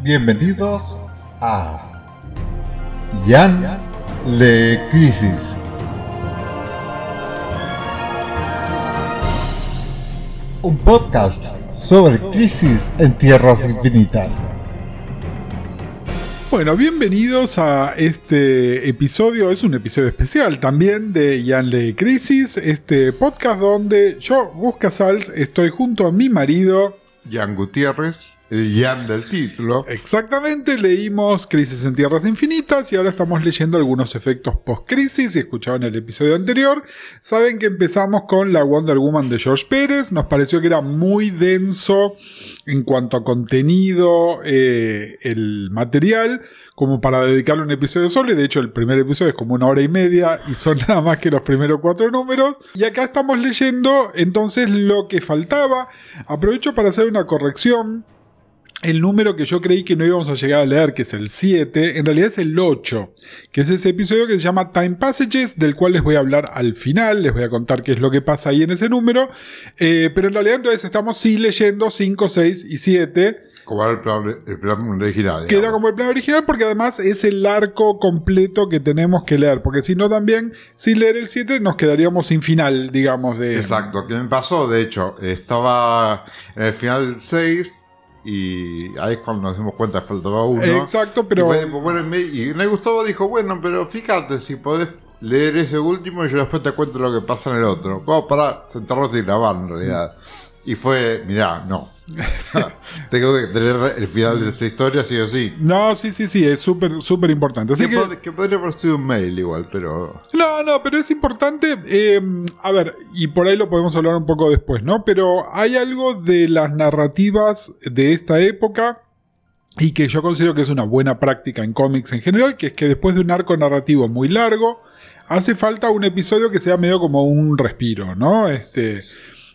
Bienvenidos a Jan Le Crisis. Un podcast sobre crisis en tierras infinitas. Bueno, bienvenidos a este episodio, es un episodio especial también de Le Crisis, este podcast donde yo, Gus Casals, estoy junto a mi marido, Jan Gutiérrez, el Jan del título. Exactamente, leímos Crisis en Tierras Infinitas y ahora estamos leyendo algunos efectos post-crisis. Si escuchaban el episodio anterior, saben que empezamos con la Wonder Woman de George Pérez. Nos pareció que era muy denso en cuanto a contenido, eh, el material, como para dedicarle un episodio solo. Y de hecho, el primer episodio es como una hora y media y son nada más que los primeros cuatro números. Y acá estamos leyendo entonces lo que faltaba. Aprovecho para hacer una corrección el número que yo creí que no íbamos a llegar a leer, que es el 7, en realidad es el 8, que es ese episodio que se llama Time Passages, del cual les voy a hablar al final, les voy a contar qué es lo que pasa ahí en ese número, eh, pero en realidad entonces estamos sí leyendo 5, 6 y 7. Como era el plan, original. Que era como el plan original porque además es el arco completo que tenemos que leer, porque si no también, sin leer el 7 nos quedaríamos sin final, digamos, de... Exacto, ¿qué me pasó? De hecho, estaba en el final del 6 y ahí es cuando nos dimos cuenta que faltaba uno. Exacto, pero. Y, bueno, y me gustó, dijo, bueno, pero fíjate, si podés leer ese último y yo después te cuento lo que pasa en el otro. Como para sentarnos y grabar en realidad. Y fue, mirá, no. Tengo que tener el final de esta historia, sí o sí. No, sí, sí, sí, es súper, súper importante. Así que, podría haber sido un mail igual, pero. No, no, pero es importante. Eh, a ver, y por ahí lo podemos hablar un poco después, ¿no? Pero hay algo de las narrativas de esta época y que yo considero que es una buena práctica en cómics en general, que es que después de un arco narrativo muy largo, hace falta un episodio que sea medio como un respiro, ¿no? Este.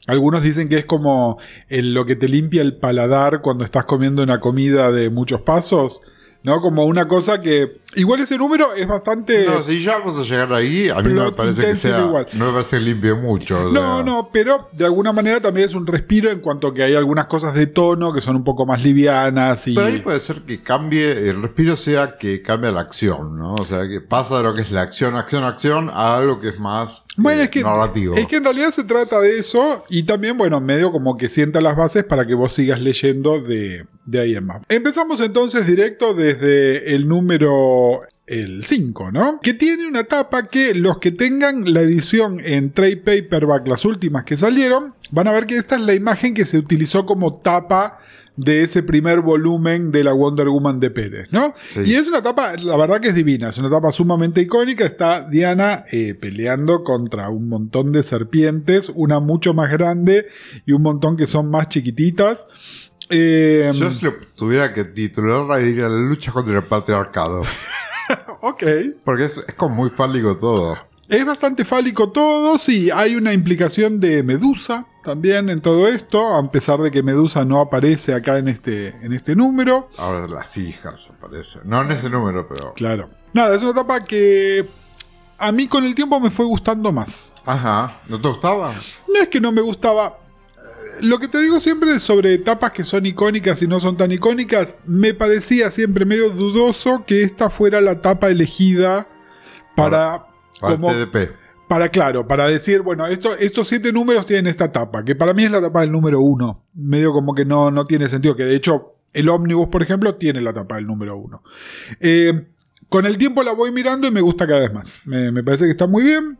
Algunos dicen que es como lo que te limpia el paladar cuando estás comiendo una comida de muchos pasos. ¿No? Como una cosa que. Igual ese número es bastante. No, si ya vamos a llegar ahí, a mí no me parece que sea. Igual. No me parece limpio mucho. No, no, pero de alguna manera también es un respiro en cuanto a que hay algunas cosas de tono que son un poco más livianas. Y... Pero ahí puede ser que cambie, el respiro sea que cambie la acción, ¿no? O sea, que pasa de lo que es la acción, acción, acción a algo que es más bueno, es eh, que, narrativo. Es que en realidad se trata de eso y también, bueno, medio como que sienta las bases para que vos sigas leyendo de, de ahí en más. Empezamos entonces directo desde el número el 5, ¿no? Que tiene una tapa que los que tengan la edición en trade paperback, las últimas que salieron, van a ver que esta es la imagen que se utilizó como tapa de ese primer volumen de la Wonder Woman de Pérez, ¿no? Y es una tapa, la verdad que es divina, es una tapa sumamente icónica, está Diana eh, peleando contra un montón de serpientes, una mucho más grande y un montón que son más chiquititas. Eh, Yo si lo tuviera que titular, diría la lucha contra el patriarcado. ok. Porque es, como muy fálico todo. Es bastante fálico todo, sí, hay una implicación de Medusa también en todo esto, a pesar de que Medusa no aparece acá en este, en este número. Ahora las hijas aparecen, no en este número, pero... Claro. Nada, es una etapa que a mí con el tiempo me fue gustando más. Ajá, ¿no te gustaba? No es que no me gustaba, lo que te digo siempre sobre etapas que son icónicas y no son tan icónicas, me parecía siempre medio dudoso que esta fuera la etapa elegida para... para, como, TDP. Para, claro, para decir, bueno, esto, estos siete números tienen esta etapa, que para mí es la etapa del número uno. Medio como que no, no tiene sentido, que de hecho el ómnibus, por ejemplo, tiene la etapa del número uno. Eh, con el tiempo la voy mirando y me gusta cada vez más. Me, me parece que está muy bien.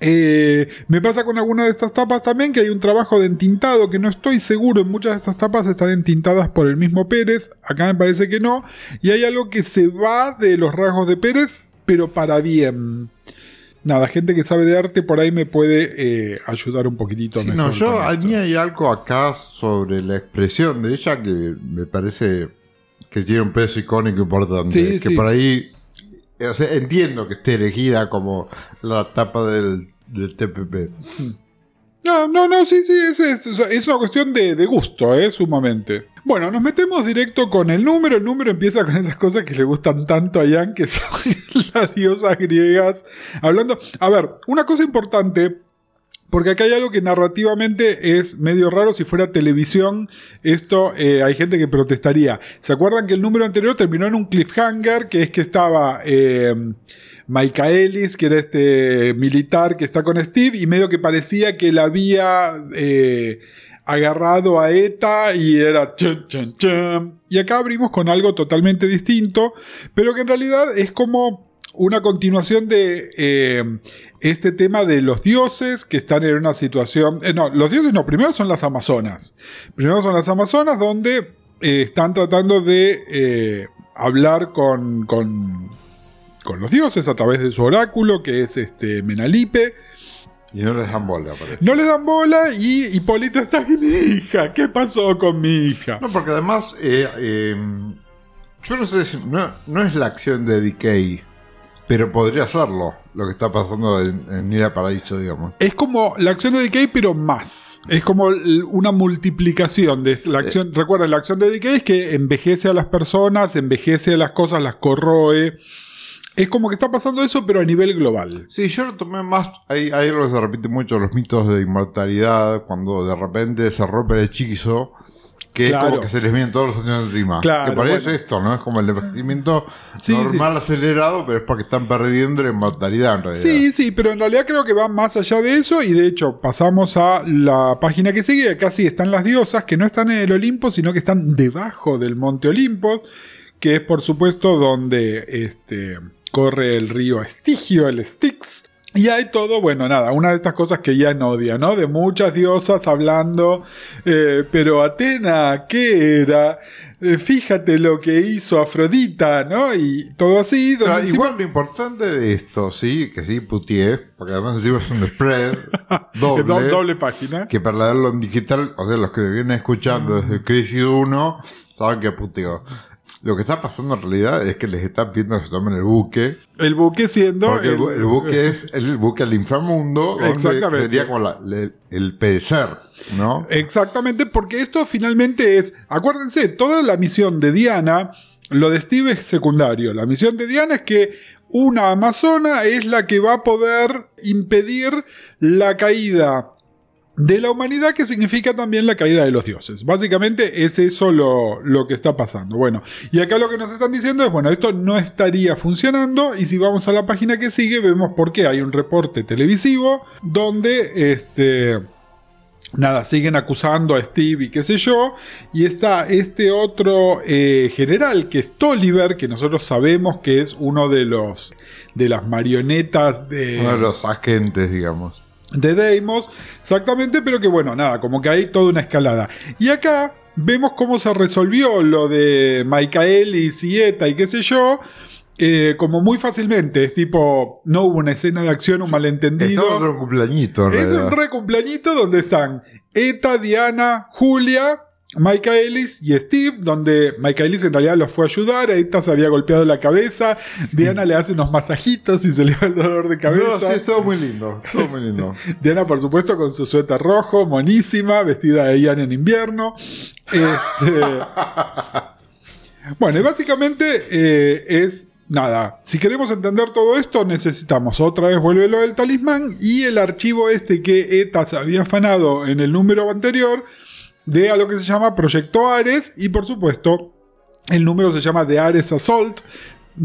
Eh, me pasa con alguna de estas tapas también que hay un trabajo de entintado que no estoy seguro. En muchas de estas tapas están entintadas por el mismo Pérez. Acá me parece que no. Y hay algo que se va de los rasgos de Pérez, pero para bien. Nada, gente que sabe de arte por ahí me puede eh, ayudar un poquitito. Sí, no, yo a mí hay algo acá sobre la expresión de ella que me parece que tiene un peso icónico importante. que por ahí entiendo que esté elegida como la tapa del, TPP. No, no, no, sí, sí, es, es, una cuestión de, gusto, ¿eh? Sumamente. Bueno, nos metemos directo con el número. El número empieza con esas cosas que le gustan tanto a Jan, que son las diosas griegas. Hablando. A ver, una cosa importante Porque acá hay algo que narrativamente es medio raro. Si fuera televisión, esto eh, hay gente que protestaría. ¿Se acuerdan que el número anterior terminó en un cliffhanger? Que es que estaba eh, Michaelis, que era este militar que está con Steve, y medio que parecía que él había eh, agarrado a ETA y era chun, chun, chun. Y acá abrimos con algo totalmente distinto, pero que en realidad es como una continuación de eh, este tema de los dioses que están en una situación... eh, no, los dioses no, primero son las amazonas. Primero son las amazonas donde eh, están tratando de hablar con, con, con los dioses a través de su oráculo, que es este Menalipe. Y no les dan bola, parece. No le dan bola y Hipólita está mi hija. ¿Qué pasó con mi hija? No, porque además, yo no sé si. No, no es la acción de Decay, pero podría serlo, lo que está pasando en, en Paraíso, digamos. Es como la acción de Decay, pero más. Es como una multiplicación de la acción. Recuerden, la acción de Decay es que envejece a las personas, envejece a las cosas, las corroe. Es como que está pasando eso, pero a nivel global. Sí, yo lo tomé más. Hay, hay algo que se repite mucho los mitos de inmortalidad, cuando de repente se rompe el hechizo, que Claro. es como que se les vienen todos los años encima. Claro, que parece bueno. esto, ¿no? Es como el envejecimiento Sí, normal acelerado, pero es porque están perdiendo la inmortalidad en realidad. Sí, sí, pero en realidad creo que va más allá de eso y de hecho pasamos a la página que sigue, acá sí están las diosas que no están en el Olimpo, sino que están debajo del monte Olimpo, que es por supuesto donde este, corre el río Estigio, el Styx. Y hay todo, bueno, nada, una de estas cosas que ya odia, ¿no? De muchas diosas hablando, eh, pero Atena, ¿qué era? Eh, fíjate lo que hizo Afrodita, ¿no? Y todo así. Pero encima- igual lo importante de esto, sí, que sí, putié, porque además encima es un spread doble, Do- doble página. que para leerlo en digital, o sea, los que me vienen escuchando desde Crisis 1, saben que puteo. Lo que está pasando en realidad es que les están pidiendo que se tomen el buque, El buque siendo. el, bu- el buque es el buque al inframundo, Exactamente. sería como la- le- el perecer, ¿no? Exactamente, porque esto finalmente es. Acuérdense, toda la misión de Diana, lo de Steve es secundario. La misión de Diana es que una amazona es la que va a poder impedir la caída de la humanidad, que significa también la caída de los dioses. Básicamente es eso lo, lo que está pasando. Bueno, y acá lo que nos están diciendo es, bueno, esto no estaría funcionando, y si vamos a la página que sigue, vemos por qué hay un reporte televisivo donde este nada, siguen acusando a Steve y qué sé yo. Y está este otro eh, general que es Tolliver, que nosotros sabemos que es uno de los de las marionetas de, Uno de los agentes, digamos. De Deimos. Exactamente, pero que bueno, nada, como que hay toda una escalada. Y acá vemos cómo se resolvió lo de Michaelis y ETA y qué sé yo. eh, como muy fácilmente, es tipo, no hubo una escena de acción, un malentendido. En un cumpleañito, Es un realidad. re cumpleañito donde están Eta, Diana, Julia, Michaelis y Steve, donde Michaelis en realidad los fue a ayudar, Eta se había golpeado la cabeza, Diana le hace unos masajitos y se le va el dolor de No, cabeza. sí, es todo muy lindo, todo muy lindo. Diana, por supuesto, con su suéter rojo, monísima, vestida de Ian en invierno. Este, Bueno, y básicamente eh, es nada. Si queremos entender todo esto, necesitamos otra vez vuelve lo del talismán y el archivo este que ETA se había afanado en el número anterior de a lo que se llama Proyecto Ares y por supuesto el número se llama de Ares Assault.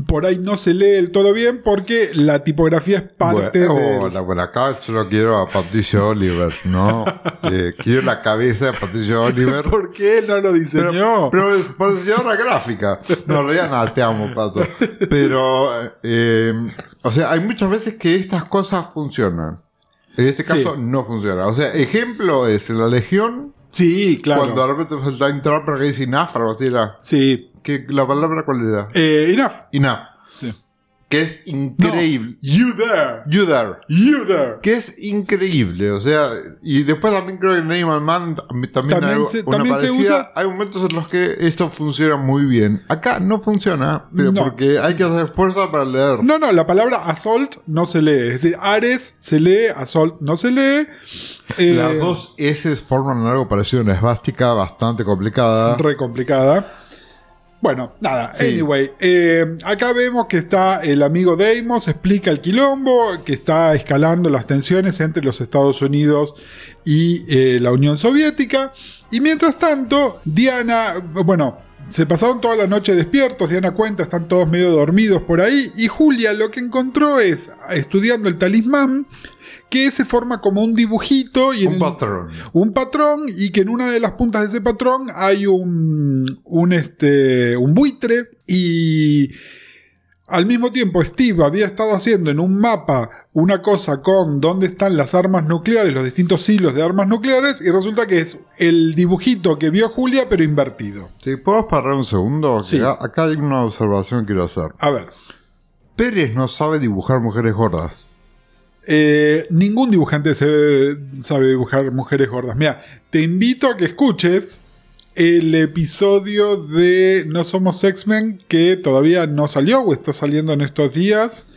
Por ahí no se lee el todo bien porque la tipografía es parte bueno, de. hola, bueno, acá yo no quiero a Patricio Oliver, ¿no? Eh, quiero la cabeza de Patricio Oliver. ¿Por qué él no lo diseñó? Pero es por diseñadora gráfica. No, en realidad nada, te amo, Pato. Pero, eh, o sea, hay muchas veces que estas cosas funcionan. En este Sí. caso no funciona. O sea, ejemplo es en la Legión, sí, claro. cuando de repente fue el time trapper que dice enough, algo así era. Sí. ¿Qué, ¿La palabra cuál era? Eh, enough. Enough. Que es increíble. You there. You there. You there. Que es increíble, o sea, y después también creo que en Animal Man también, También hay se- una también se usa- Hay momentos en los que esto funciona muy bien. Acá no funciona, pero No. porque hay que hacer esfuerzo para leer. No, no, la palabra assault no se lee. Es decir, Ares se lee, assault no se lee. Eh, Las dos S forman algo parecido a una esvástica bastante complicada. Re complicada. Bueno, nada, Sí. anyway, eh, acá vemos que está el amigo Deimos, explica el quilombo, que está escalando las tensiones entre los Estados Unidos y eh, la Unión Soviética. Y mientras tanto, Diana, bueno, se pasaron toda la noche despiertos, Diana cuenta, están todos medio dormidos por ahí, y Julia lo que encontró es, estudiando el talismán, que se forma como un dibujito y en Un el- patrón. un patrón y que en una de las puntas de ese patrón hay un, un, este, un buitre y al mismo tiempo Steve había estado haciendo en un mapa una cosa con dónde están las armas nucleares, los distintos hilos de armas nucleares y resulta que es el dibujito que vio Julia pero invertido. ¿Sí? ¿Puedo parar un segundo? Sí. Acá hay una observación que quiero hacer. A ver, Pérez no sabe dibujar mujeres gordas. eh, ningún dibujante sabe dibujar mujeres gordas. Mira, te invito a que escuches el episodio de No Somos X-Men que todavía no salió o está saliendo en estos días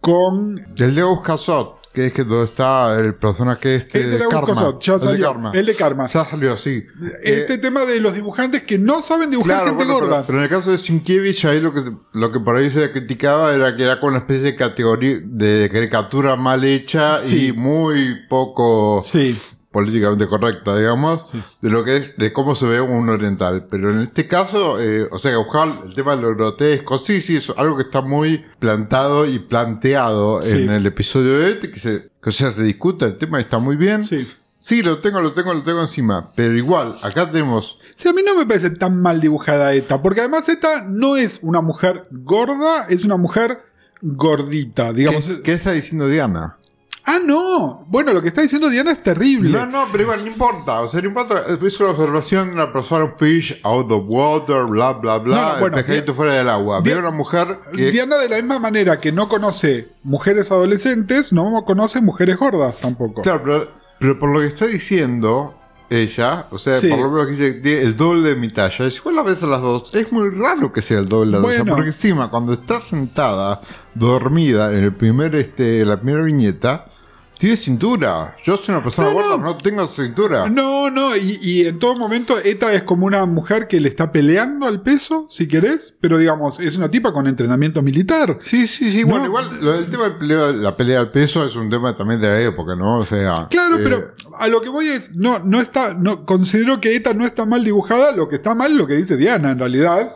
con... El de Casot, que es que donde está el personaje este Ese de era Karma. Ya el de salió. Karma. El de Karma. Ya salió, sí. Este Eh, tema de los dibujantes que no saben dibujar Claro, gente bueno, gorda. pero, pero en el caso de Sienkiewicz, ahí lo que, lo que por ahí se criticaba era que era como una especie de categoría de caricatura mal hecha Sí. y muy poco Sí, políticamente correcta, digamos, de lo que es, de cómo se ve un oriental. Pero en este caso, eh, o sea, buscar el tema de lo grotesco, sí, sí, es algo que está muy plantado y planteado Sí. en el episodio de este, que se, que, o sea, se discute el tema y está muy bien. sí. Sí, lo tengo, lo tengo, lo tengo encima. Pero igual, acá tenemos Sí, a mí no me parece tan mal dibujada Eta, porque además Eta no es una mujer gorda, es una mujer gordita, digamos. ¿Qué, qué está diciendo Diana? Ah, no. Bueno, lo que está diciendo Diana es terrible. No, no, pero igual no importa. O sea, no importa. Es una observación de una persona, un fish out of water, bla, bla, bla. No, no, bueno, pescadito Di- fuera del agua. Veo una mujer que. Diana, de la misma manera que no conoce mujeres adolescentes, no conoce mujeres gordas tampoco. Claro, pero, pero por lo que está diciendo ella, o sea, Sí. por lo menos que dice el doble de mi talla, es igual a veces las dos. Es muy raro que sea el doble de la talla, porque encima, cuando está sentada, dormida, en el primer, este, la primera viñeta, tiene cintura. Yo soy una persona No, gorda, no. no tengo cintura. No, no, y, y en todo momento Eta es como una mujer que le está peleando al peso, si querés, pero digamos, es una tipa con entrenamiento militar. Sí, sí, sí. No. Bueno, igual lo del tema del pelea- la pelea al peso es un tema también de la época, ¿no? O sea. Claro, eh, pero a lo que voy es, no, no está, no, considero que Eta no está mal dibujada, lo que está mal es lo que dice Diana en realidad,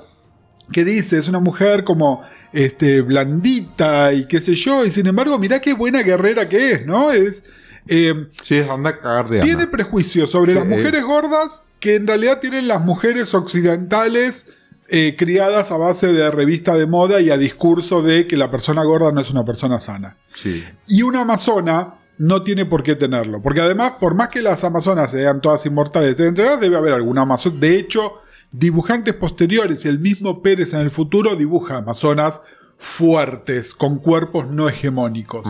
que dice, es una mujer como este, blandita y qué sé yo, y sin embargo, mirá qué buena guerrera que es, ¿no? Es, eh, Sí, es anda a cagar de tiene prejuicios sobre Sí, las mujeres gordas que en realidad tienen las mujeres occidentales eh, criadas a base de revista de moda y a discurso de que la persona gorda no es una persona sana. Sí. Y una amazona no tiene por qué tenerlo. Porque además, por más que las amazonas sean todas inmortales, debe haber alguna amazona. De hecho, dibujantes posteriores y el mismo Pérez en el futuro dibuja amazonas fuertes, con cuerpos no hegemónicos.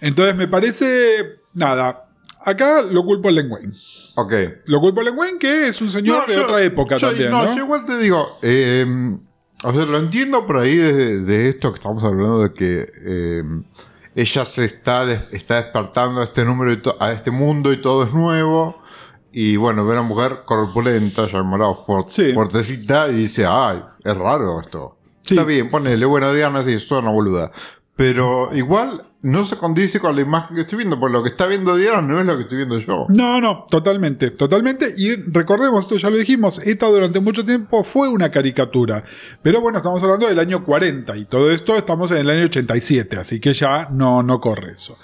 Entonces me parece, nada, acá lo culpo a Len Wayne. Ok. Lo culpo a Len Wayne, que es un señor No, de yo- otra época yo- también, no, ¿no? yo igual te digo, eh, o sea, lo entiendo por ahí de, de esto que estamos hablando de que eh, ella se está, está despertando a este número, y a este mundo y todo es nuevo. Y bueno, ve a una mujer corpulenta, llamada fuert- Sí. fuertecita, y dice, ay, es raro esto. Sí. Está bien, ponele, bueno, Diana, sí, es una boluda. Pero igual no se condice con la imagen que estoy viendo, porque lo que está viendo Diana no es lo que estoy viendo yo. No, no, totalmente, totalmente. Y recordemos, esto ya lo dijimos, ETA durante mucho tiempo fue una caricatura. Pero bueno, estamos hablando del año 40 y todo esto estamos en el año 87, así que ya no, no corre eso.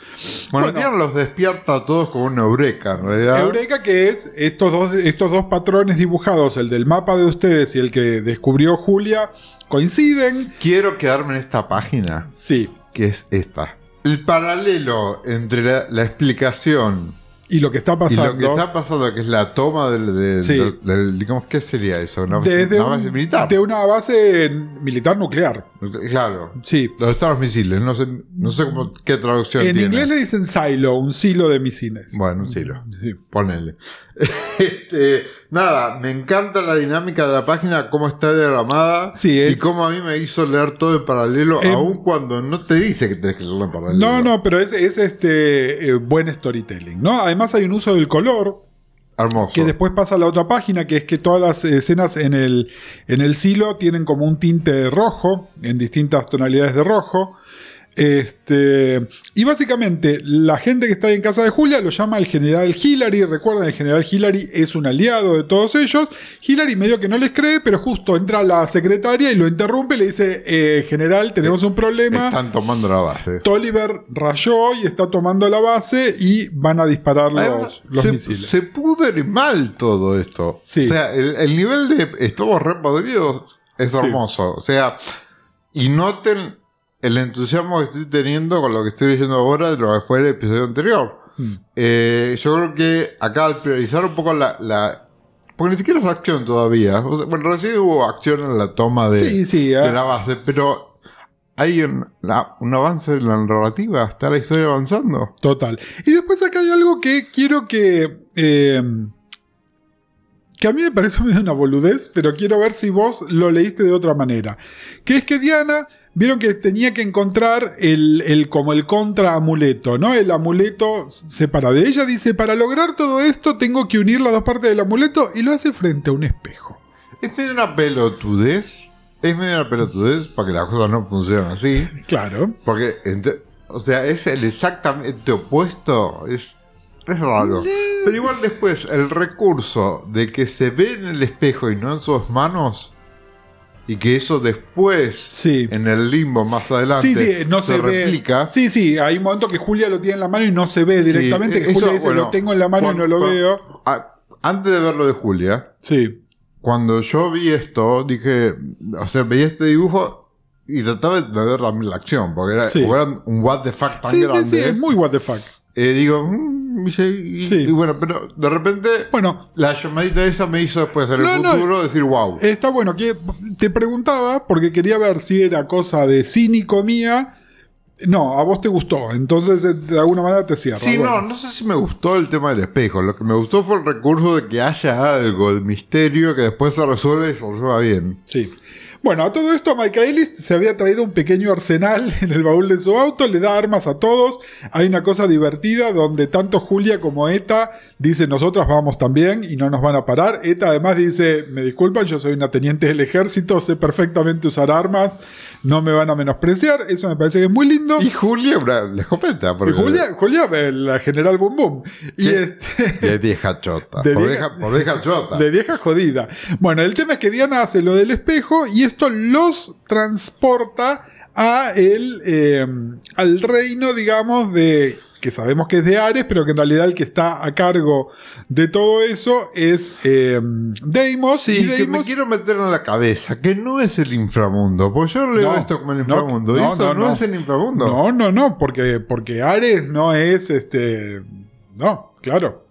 Bueno, Bueno. Diana los despierta a todos como una eureka, en realidad. Eureka que es estos dos, estos dos patrones dibujados, el del mapa de ustedes y el que descubrió Julia, coinciden. Quiero quedarme en esta página, Sí. que es esta. El paralelo entre la, la explicación Y lo que está y pasando. lo que está pasando, que es la toma del, del- Sí. del- del- digamos, ¿qué sería eso? Una base, desde una un- base militar. de una base militar nuclear. Claro. Sí. Donde están los misiles, no sé, no sé cómo, qué traducción En tiene. inglés le dicen silo, un silo de misiles. Bueno, un silo. Sí. Ponele. Este, nada, me encanta la dinámica de la página, cómo está diagramada Sí, es- y cómo a mí me hizo leer todo en paralelo, Em- aun cuando no te dice que tenés que leerlo en paralelo. No, no, pero es, es este eh, buen storytelling, ¿no? Además hay un uso del color Hermoso. Que después pasa a la otra página, que es que todas las escenas en el, en el silo tienen como un tinte rojo, en distintas tonalidades de rojo. Este, y básicamente la gente que está ahí en casa de Julia lo llama el general Hillary. Recuerden, el general Hillary es un aliado de todos ellos. Hillary medio que no les cree, pero justo entra la secretaria y lo interrumpe y le dice, eh, general, tenemos un problema. Están tomando la base. Tolliver rayó y está tomando la base y van a disparar los, Además, los se, misiles. se pudre mal todo esto. Sí. O sea, el, el nivel de estamos re podridos es Sí. hermoso. O sea, y noten el entusiasmo que estoy teniendo con lo que estoy leyendo ahora de lo que fue el episodio anterior. Mm. Eh, yo creo que acá al priorizar un poco la, la- porque ni siquiera es acción todavía. O sea, bueno, recién hubo acción en la toma de, Sí, sí, de ah. la base, pero hay un, la- un avance en la narrativa. Está la historia avanzando. Total. Y después acá hay algo que quiero que. eh, que a mí me parece medio una boludez, pero quiero ver si vos lo leíste de otra manera. Que es que Diana, vieron que tenía que encontrar el, el como el contra amuleto, ¿no? El amuleto separa de ella. Dice, para lograr todo esto tengo que unir las dos partes del amuleto y lo hace frente a un espejo. Es medio una pelotudez. Es medio una pelotudez porque las cosas no funcionan así. Claro. Porque, o sea, es el exactamente opuesto. Es, es raro. Pero igual después, el recurso de que se ve en el espejo y no en sus manos. Y que eso después, Sí. en el limbo más adelante, Sí, sí, no se, ve. replica. Sí, sí, hay un momento que Julia lo tiene en la mano y no se ve directamente. Que Julia eso, dice, bueno, lo tengo en la mano cuando- y no lo cuando- veo. a- antes de ver lo de Julia, Sí. cuando yo vi esto, dije, o sea, veía este dibujo y trataba de ver también la acción, porque era, era un what the fuck tan Sí, sí, grande. sí, es muy what the fuck. Eh, digo, mm, y, y- Sí. y bueno, pero de repente Bueno, la llamadita esa me hizo después en No, el no. futuro decir, wow. está bueno que te preguntaba porque quería ver si era cosa de cínico mía. No, a vos te gustó, entonces eh, de alguna manera te cierra. Sí, Bueno. no, no sé si me gustó el tema del espejo. Lo que me gustó fue el recurso de que haya algo de misterio que después se resuelve y se resuelva bien. Sí. Bueno, a todo esto Michaelis se había traído un pequeño arsenal en el baúl de su auto, le da armas a todos. Hay una cosa divertida donde tanto Julia como Eta dicen nosotras vamos también y no nos van a parar. Eta además dice, me disculpan, yo soy una teniente del ejército, sé perfectamente usar armas, no me van a menospreciar. Eso me parece que es muy lindo. Y Julia, una- la escopeta. Y Porque Julia, Julia, eh, la general Boom Boom. Y ¿Qué? este... De vieja chota. De por, vieja- vieja, por vieja chota. De vieja jodida. Bueno, el tema es que Diana hace lo del espejo y esto los transporta a el, eh, al reino, digamos, de que sabemos que es de Ares, pero que en realidad el que está a cargo de todo eso es eh, Deimos. Sí, y que me Deimos quiero meter en la cabeza que no es el inframundo. Porque yo leo No, esto como el no, inframundo. y no, eso no, no, no. es el inframundo. No, no, no, porque, porque Ares no es este. No, claro.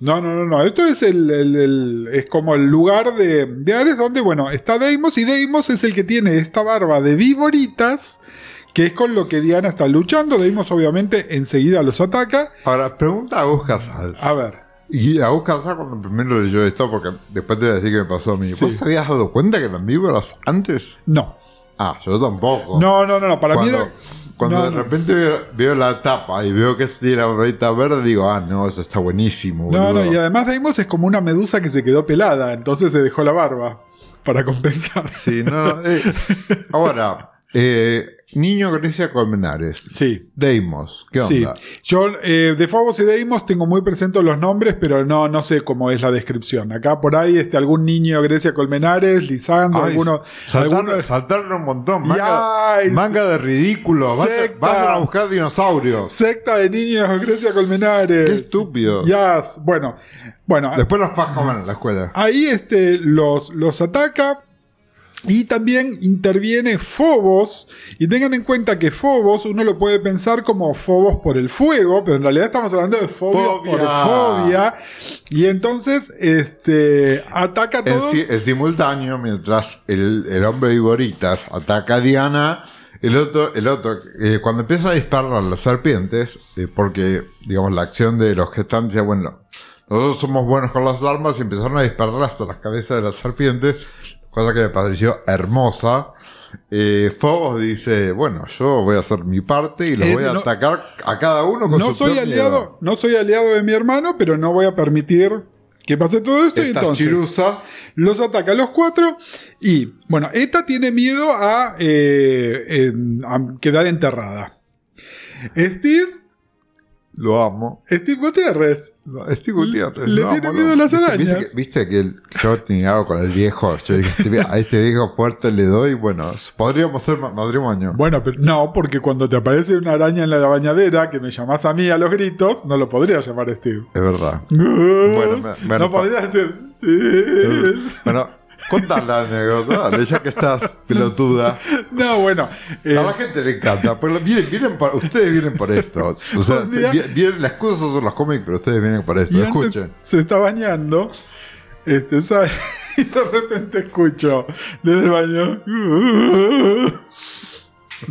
No, no, no, no. Esto es el, el- el- es como el lugar de, de Ares donde, bueno, está Deimos y Deimos es el que tiene esta barba de víboritas, que es con lo que Diana está luchando. Deimos obviamente enseguida los ataca. Ahora, pregunta a Gus Casal. A ver. Y a Gus Casal cuando primero leyó esto, porque después te voy a decir que me pasó a mí. Sí. ¿Vos te habías dado cuenta que eran víboras antes? No. Ah, yo tampoco. No, no, no, no. Para cuando mí era- cuando no, de no. repente veo, veo la tapa y veo que tiene la barrita verde, digo, ah, no, eso está buenísimo. No, boludo. no, y además Deimos es como una medusa que se quedó pelada, entonces se dejó la barba para compensar. Sí, no, no, eh. Ahora, eh, Niño Grecia Colmenares. Sí. Deimos, ¿qué Sí, onda? yo eh, de Fobos y Deimos tengo muy presentes los nombres, pero no, no sé cómo es la descripción. Acá por ahí este, algún niño Grecia Colmenares, Lisandro, Ay, alguno, saltaron, alguno- saltaron un montón. Manga, ay, manga de ridículo. Secta. vayan a buscar dinosaurios. secta de niños Grecia Colmenares. Qué estúpido. Yes. Bueno, bueno, Después los faz comer en la escuela. ahí este, los, los ataca. Y también interviene Fobos. Y tengan en cuenta que Fobos uno lo puede pensar como Fobos por el fuego, pero en realidad estamos hablando de Fobos por Fobia. fobia. Y entonces este, ataca a todos. en simultáneo, mientras el, el hombre Viboritas ataca a Diana, el otro, el otro eh, cuando empiezan a disparar a las serpientes, eh, porque, digamos, la acción de los gestantes, decía, bueno, nosotros somos buenos con las armas y empezaron a disparar hasta las cabezas de las serpientes, cosa que me pareció hermosa. Eh, Phobos dice, bueno, yo voy a hacer mi parte y los Ese voy a no- atacar a cada uno con no su soy aliado, miedo". no soy aliado de mi hermano, pero no voy a permitir que pase todo esto y Estas entonces chiruzas. los ataca a los cuatro y, bueno, Eta tiene miedo a, eh, a quedar enterrada. Steve, Lo amo. Steve Gutiérrez, Estoy Gutiérrez, Le tiene amo, miedo a las arañas. Viste que, viste que el- yo tenía algo con el viejo. Yo dije, este a este viejo fuerte le doy. Bueno, podríamos ser ma- matrimonio. Bueno, pero no, porque cuando te aparece una araña en la bañadera que me llamás a mí a los gritos, no lo podría llamar Steve. Es verdad. Bueno, me- no podría decir Steve. Bueno, la anécdota, dale, ya que estás pelotuda. No, bueno. eh, A la gente le encanta. Pero vienen, vienen por- ustedes vienen por esto. O sea, día- vienen, las cosas son los cómics, pero ustedes vienen por esto. Se, Escuchen. se está bañando. Este, ¿sabes? Y de repente escucho desde el baño.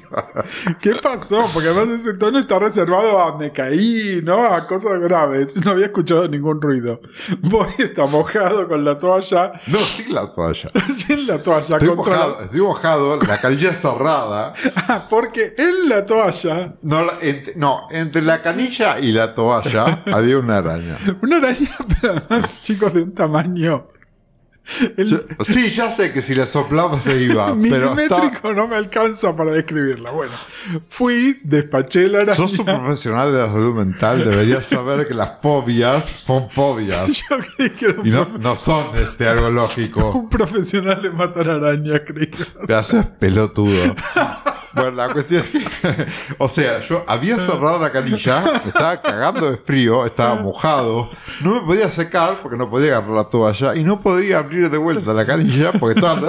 ¿Qué pasó? Porque además ese tono está reservado a me caí, ¿no? A cosas graves. No había escuchado ningún ruido. Voy, está mojado con la toalla. No, sí la toalla. Sin la toalla Estoy contra la- mojado, estoy mojado, la canilla cerrada. Ah, porque en la toalla, No, la- ent- no, entre la canilla y la toalla había una araña. una araña, pero además, chicos, de un tamaño. El sí, ya sé que si la soplaba se iba, pero está- milimétrico no me alcanza para describirla. Bueno, fui, despaché la araña. sos un profesional de la salud mental, deberías saber que las fobias son fobias Yo creí que era un, y no, profe- no son este, algo lógico. un profesional de matar arañas, creí que era- Pedazo es pelotudo. Bueno, la cuestión es que, o sea, yo había cerrado la canilla, estaba cagando de frío, estaba mojado, no me podía secar porque no podía agarrar la toalla y no podía abrir de vuelta la canilla porque estaba.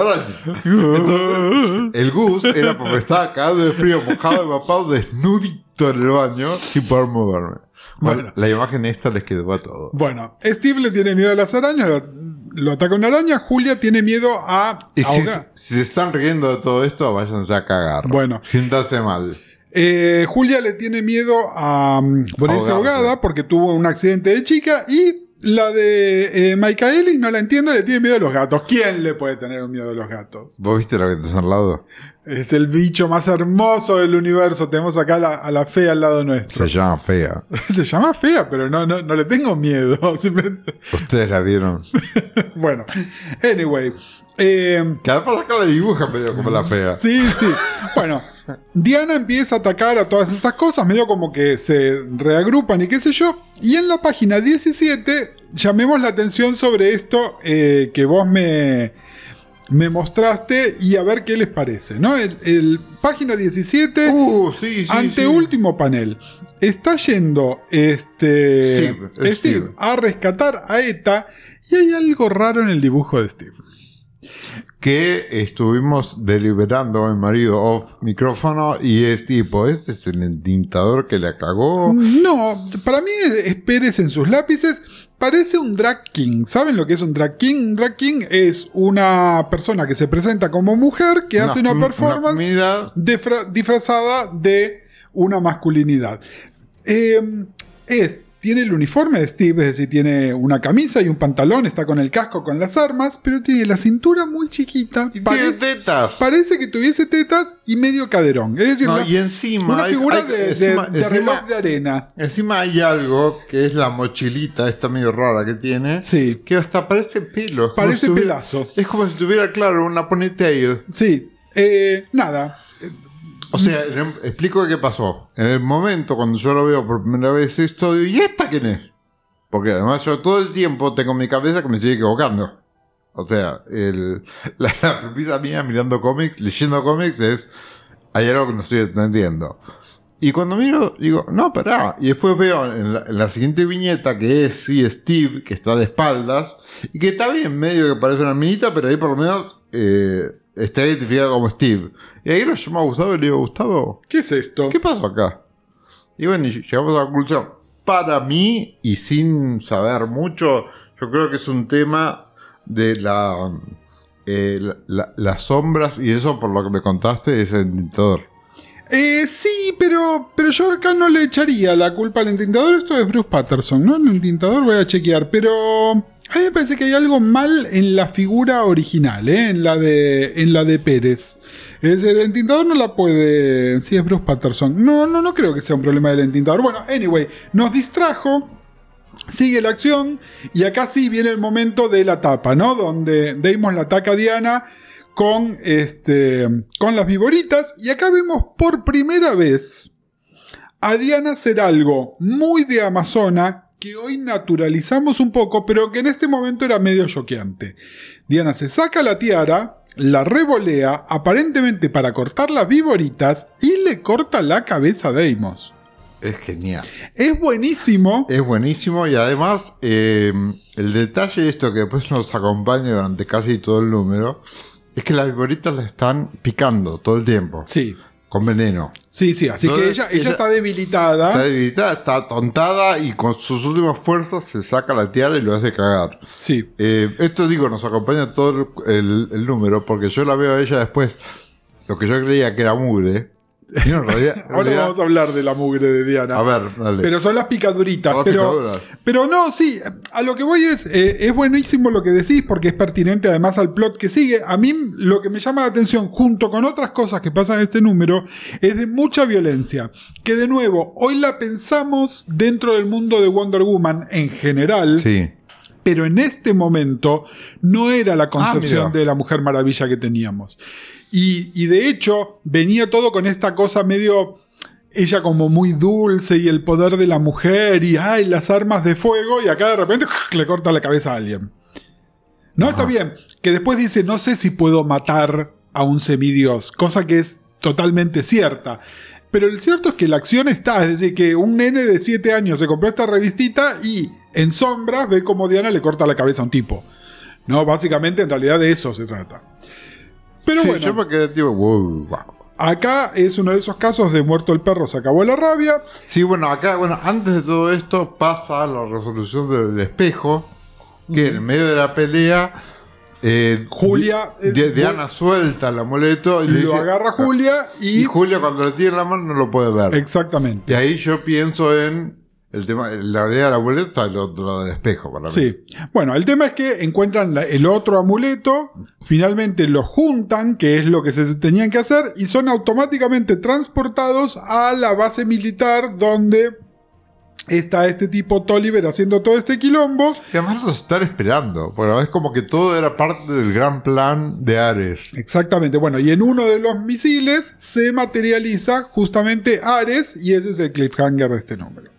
Entonces, el Gus era porque estaba cagando de frío, mojado, empapado, desnudito en el baño, sin poder moverme. Bueno, Bueno. la imagen esta les quedó a todos. Bueno, Steve le tiene miedo a las arañas, lo, lo ataca una araña. Julia tiene miedo a Y si, se están riendo de todo esto, váyanse a cagar. Bueno. Siéntanse mal. Eh, Julia le tiene miedo a mm, Ahogarse. ahogada porque tuvo un accidente de chica y la de eh, Michaelis no la entiendo, le tiene miedo a los gatos. ¿Quién le puede tener un miedo a los gatos? ¿Vos viste lo que te al lado? Es el bicho más hermoso del universo. Tenemos acá a la, a la fea al lado nuestro. Se llama fea. Se llama fea, pero no, no, no le tengo miedo. Ustedes la vieron. Bueno, anyway. Eh, Que además acá la dibuja medio como la fea. Sí, sí. Bueno, Diana empieza a atacar a todas estas cosas, medio como que se reagrupan y qué sé yo. Y en la página 17 llamemos la atención sobre esto eh, que vos me, me mostraste y a ver qué les parece, ¿no? El, el- página 17, Uh, sí, sí. anteúltimo panel. Está yendo este Steve, es Steve Steve. a rescatar a Eta y hay algo raro en el dibujo de Steve. Que estuvimos deliberando en marido off micrófono y es tipo, este es el entintador que le cagó. No, para mí es Pérez en sus lápices. Parece un drag king. ¿Saben lo que es un drag king? Un drag king es una persona que se presenta como mujer que hace una performance disfrazada de una masculinidad. Eh, es, tiene el uniforme de Steve, es decir, tiene una camisa y un pantalón, está con el casco, con las armas, pero tiene la cintura muy chiquita. Y tiene Parece, tetas. parece que tuviese tetas y medio caderón. Es decir, No, la- y encima. una hay- figura hay- de, de- encima- de encima- reloj de arena. Encima hay algo que es la mochilita, esta medio rara que tiene. Sí. Que hasta parece pelo. Parece si tuviera- pelazo. Es como si tuviera, claro, una ponytail. Sí. Eh, nada. O sea, le- explico qué pasó. En el momento cuando yo lo veo por primera vez esto, digo, ¿y esta quién es? Porque además yo todo el tiempo tengo en mi cabeza que me estoy equivocando. O sea, el, la, la premisa mía mirando cómics, leyendo cómics es, hay algo que no estoy entendiendo. Y cuando miro, digo, no, pará. Y después veo en la, en la siguiente viñeta que es, sí, Steve, que está de espaldas, y que está bien, medio que parece una minita, pero ahí por lo menos eh, está identificado como Steve. Y ahí lo llamo a Gustavo y le digo, Gustavo, ¿Qué es esto? ¿qué pasó acá? Y bueno, llegamos a la conclusión. Para mí, y sin saber mucho, yo creo que es un tema de la, eh, la- la- las sombras y eso, por lo que me contaste, es el dictador. Eh, sí, pero, pero yo acá no le echaría la culpa al entintador. Esto es Bruce Patterson, ¿no? El entintador voy a chequear. Pero a mí me parece que hay algo mal en la figura original, ¿eh? En la de, en la de Pérez. El entintador no la puede... Sí, es Bruce Patterson. No, no, no creo que sea un problema del entintador. Bueno, anyway, nos distrajo Sigue la acción y acá sí viene el momento de la tapa, ¿no? Donde Deimos la ataca a Diana con, este, con las viboritas y acá vemos por primera vez a Diana hacer algo muy de Amazona que hoy naturalizamos un poco, pero que en este momento era medio choqueante. Diana se saca la tiara, la revolea, aparentemente para cortar las viboritas, y le corta la cabeza a Deimos. Es genial. Es buenísimo. Es buenísimo y además eh, el detalle esto que después nos acompaña durante casi todo el número es que las viboritas la están picando todo el tiempo. Sí. Con veneno. Sí, sí, así que ella, ella, está debilitada. Está debilitada, está tontada y con sus últimas fuerzas se saca la tiara y lo hace cagar. Sí. Eh, esto digo, nos acompaña todo el, el, número porque yo la veo a ella después, lo que yo creía que era mugre, Ahora vamos a hablar de la mugre de Diana. A ver, dale. Pero son las picaduritas. pero, pero no, sí, a lo que voy es, eh, es buenísimo lo que decís porque es pertinente además al plot que sigue. A mí lo que me llama la atención, junto con otras cosas que pasan en este número, es de mucha violencia. Que de nuevo, hoy la pensamos dentro del mundo de Wonder Woman en general. Sí pero en este momento no era la concepción ah, de la Mujer Maravilla que teníamos. Y, de hecho, venía todo con esta cosa medio ella como muy dulce y el poder de la mujer y ay, las armas de fuego y acá de repente le corta la cabeza a alguien. No, está bien. Que después dice, no sé si puedo matar a un semidios, cosa que es totalmente cierta. Pero el cierto es que la acción está, es decir, que un nene de 7 años se compró esta revistita y en sombras ve como Diana le corta la cabeza a un tipo. No, básicamente en realidad de eso se trata. Pero bueno. Yo me quedé tipo, wow, Acá es uno de esos casos de muerto el perro, se acabó la rabia. Sí, bueno, acá, bueno, antes de todo esto pasa la resolución del espejo, que en medio de la pelea, eh, Julia. Diana suelta el amuleto y lo le dice, agarra Julia y. Y Julia cuando le tiene la mano no lo puede ver. Exactamente. Y ahí yo pienso en el tema, la idea del amuleto está el otro lado del espejo, para Sí. Bueno, el tema es que encuentran el otro amuleto, finalmente lo juntan, que es lo que se tenían que hacer, y son automáticamente transportados a la base militar donde está este tipo Tolliver haciendo todo este quilombo. Y además los están esperando. Bueno, es como que todo era parte del gran plan de Ares. Exactamente. Bueno, y en uno de los misiles se materializa justamente Ares y ese es el cliffhanger de este número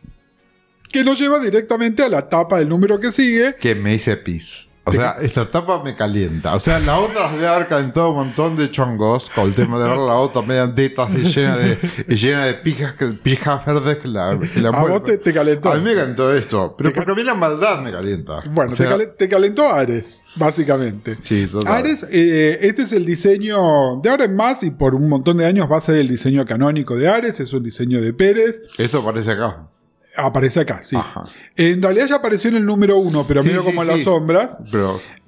que nos lleva directamente a la tapa del número que sigue. Que me hice pis. O sea, esta tapa me calienta. O sea, la otra debe haber calentado un montón de chongos con el tema de ver la otra media tetas y llena de, llena de pijas, pijas verdes que la, que A vos te, calentó. A mí me calentó esto. Pero porque a mí la maldad me calienta. Bueno, te, calentó Ares, básicamente. Sí, total. Ares, eh, este es el diseño de ahora en más y por un montón de años va a ser el diseño canónico de Ares. Es un diseño de Pérez. Esto parece acá. Aparece acá, sí. En realidad ya apareció en el número uno, pero medio como en las sombras.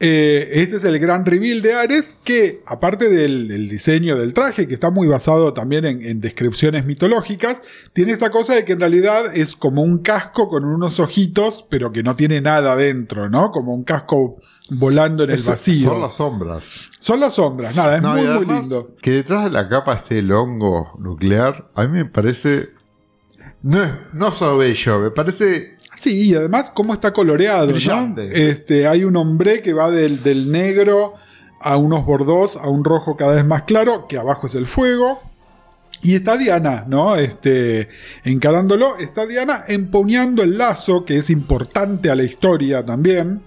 Eh, este es el gran reveal de Ares, que aparte del, diseño del traje, que está muy basado también en, descripciones mitológicas, tiene esta cosa de que en realidad es como un casco con unos ojitos, pero que no tiene nada dentro, ¿no? Como un casco volando en el vacío. Son las sombras. Son las sombras, nada, es muy, muy lindo. Que detrás de la capa esté el hongo nuclear, a mí me parece no, no solo bello, me parece. Sí, y además cómo está coloreado. Este, hay un hombre que va del, del negro a unos bordos, a un rojo cada vez más claro, que abajo es el fuego. Y está Diana, ¿no? Este, encarándolo, está Diana empuñando el lazo, que es importante a la historia también.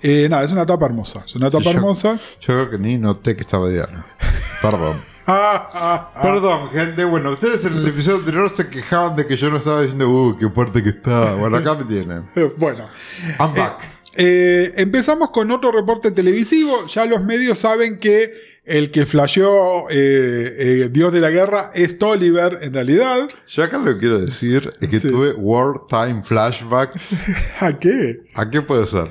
Eh, nada, es una tapa hermosa. Es una tapa hermosa. Yo creo que ni noté que estaba Diana. Perdón. Perdón, gente. Bueno, ustedes en el episodio anterior se quejaban de que yo no estaba diciendo, uh, qué fuerte que está. Bueno, acá me tienen. bueno. I'm back. Eh, eh, empezamos con otro reporte televisivo. Ya los medios saben que el que flasheó eh, Dios de la Guerra es Tolliver, en realidad. Yo acá lo que quiero decir es que tuve wartime flashbacks. ¿A qué? ¿A qué puede ser?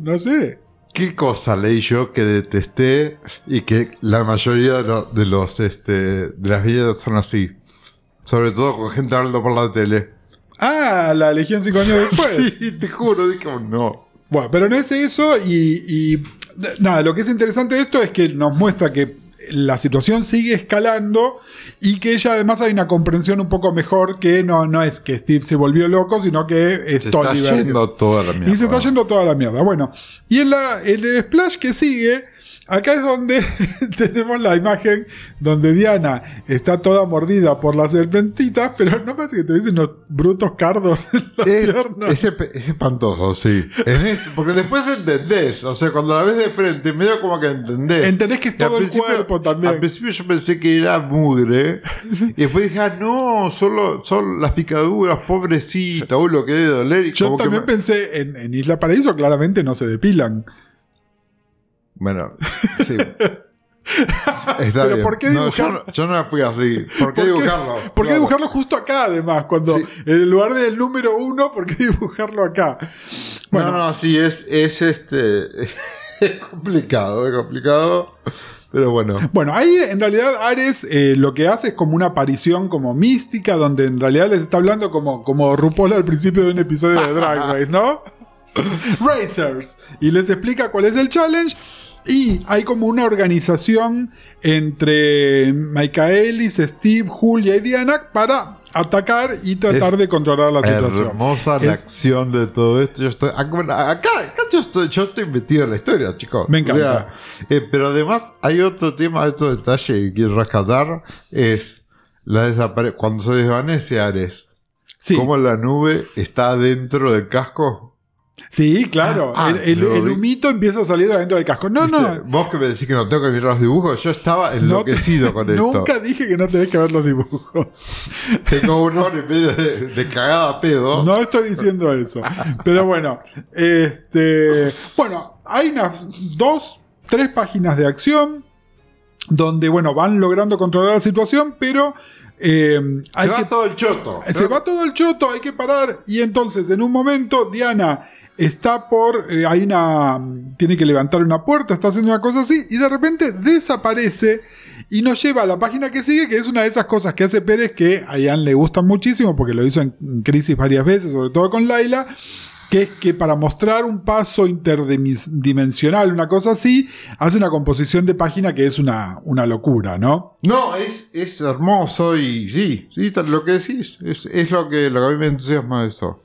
No sé. ¿Qué cosa leí yo que detesté y que la mayoría de, los este, de las vidas son así? Sobre todo con gente hablando por la tele. Ah, la Legión 5 años después. sí, te juro, dije, no. Bueno, pero no es eso y, y, nada, lo que es interesante de esto es que nos muestra que la situación sigue escalando y que ella además hay una comprensión un poco mejor que no, no es que Steve se volvió loco, sino que es Se está Tolliver. yendo toda la mierda. Y se está yendo toda la mierda. Bueno, y en, la, en el splash que sigue, acá es donde tenemos la imagen donde Diana está toda mordida por las serpentitas, pero no parece que tuviese unos brutos cardos en Es, pierna. es espe- es espantoso, sí. Porque después entendés. O sea, cuando la ves de frente, medio como que entendés. Entendés que es todo el cuerpo también. Al principio yo pensé que era mugre. y después dije, ah, no, solo son las picaduras, pobrecita, uy, lo que debe doler. Y Yo que también me- pensé, en, en Isla Paraíso claramente no se depilan. Bueno, sí. Está Pero bien. ¿por qué No, dibujar- yo, no, yo no me fui así. ¿Por qué dibujarlo? ¿Por qué dibujarlo justo acá además? Cuando Sí. en lugar del número uno, ¿por qué dibujarlo acá? Bueno, No, no, sí, es, es este. Es complicado, es complicado. Pero bueno. Bueno, ahí en realidad Ares eh, lo que hace es como una aparición como mística, donde en realidad les está hablando como, como RuPaul al principio de un episodio de Drag Race, ¿no? Racers. Y les explica cuál es el challenge. Y hay como una organización entre Michaelis, Steve, Julia y Diana para atacar y tratar Es de controlar la situación. Hermosa Es- reacción de todo esto. Yo estoy, acá, bueno, acá, acá yo, estoy, yo estoy metido en la historia, chicos. Me encanta. eh, pero además hay otro tema, otro detalle que quiero rescatar. Es la cuando se desvanece Ares. Sí, Cómo la nube está dentro del casco. Sí, claro. Ah, el, humito empieza a salir de adentro del casco. No, ¿Viste? no. Vos que me decís que no tengo que mirar los dibujos, yo estaba no te- enloquecido con esto. Nunca dije que no tenés que ver los dibujos. Tengo una hora y media de, de cagada pedo. No estoy diciendo eso. Pero bueno, este, bueno, hay unas dos, tres páginas de acción donde, bueno, van logrando controlar la situación, pero eh, hay se va que todo el choto. se va todo el choto, hay que parar. Y entonces, en un momento, Diana está por. eh, hay una. Tiene que levantar una puerta, está haciendo una cosa así, y de repente desaparece y nos lleva a la página que sigue, que es una de esas cosas que hace Pérez que a Ian le gustan muchísimo, porque lo hizo en, en Crisis varias veces, sobre todo con Laila. Que es que para mostrar un paso interdimensional, una cosa así, hace una composición de página que es una, una locura, ¿no? No, es, es hermoso y sí, sí, lo que decís. Es, es lo, que, lo que a mí me entusiasma de esto.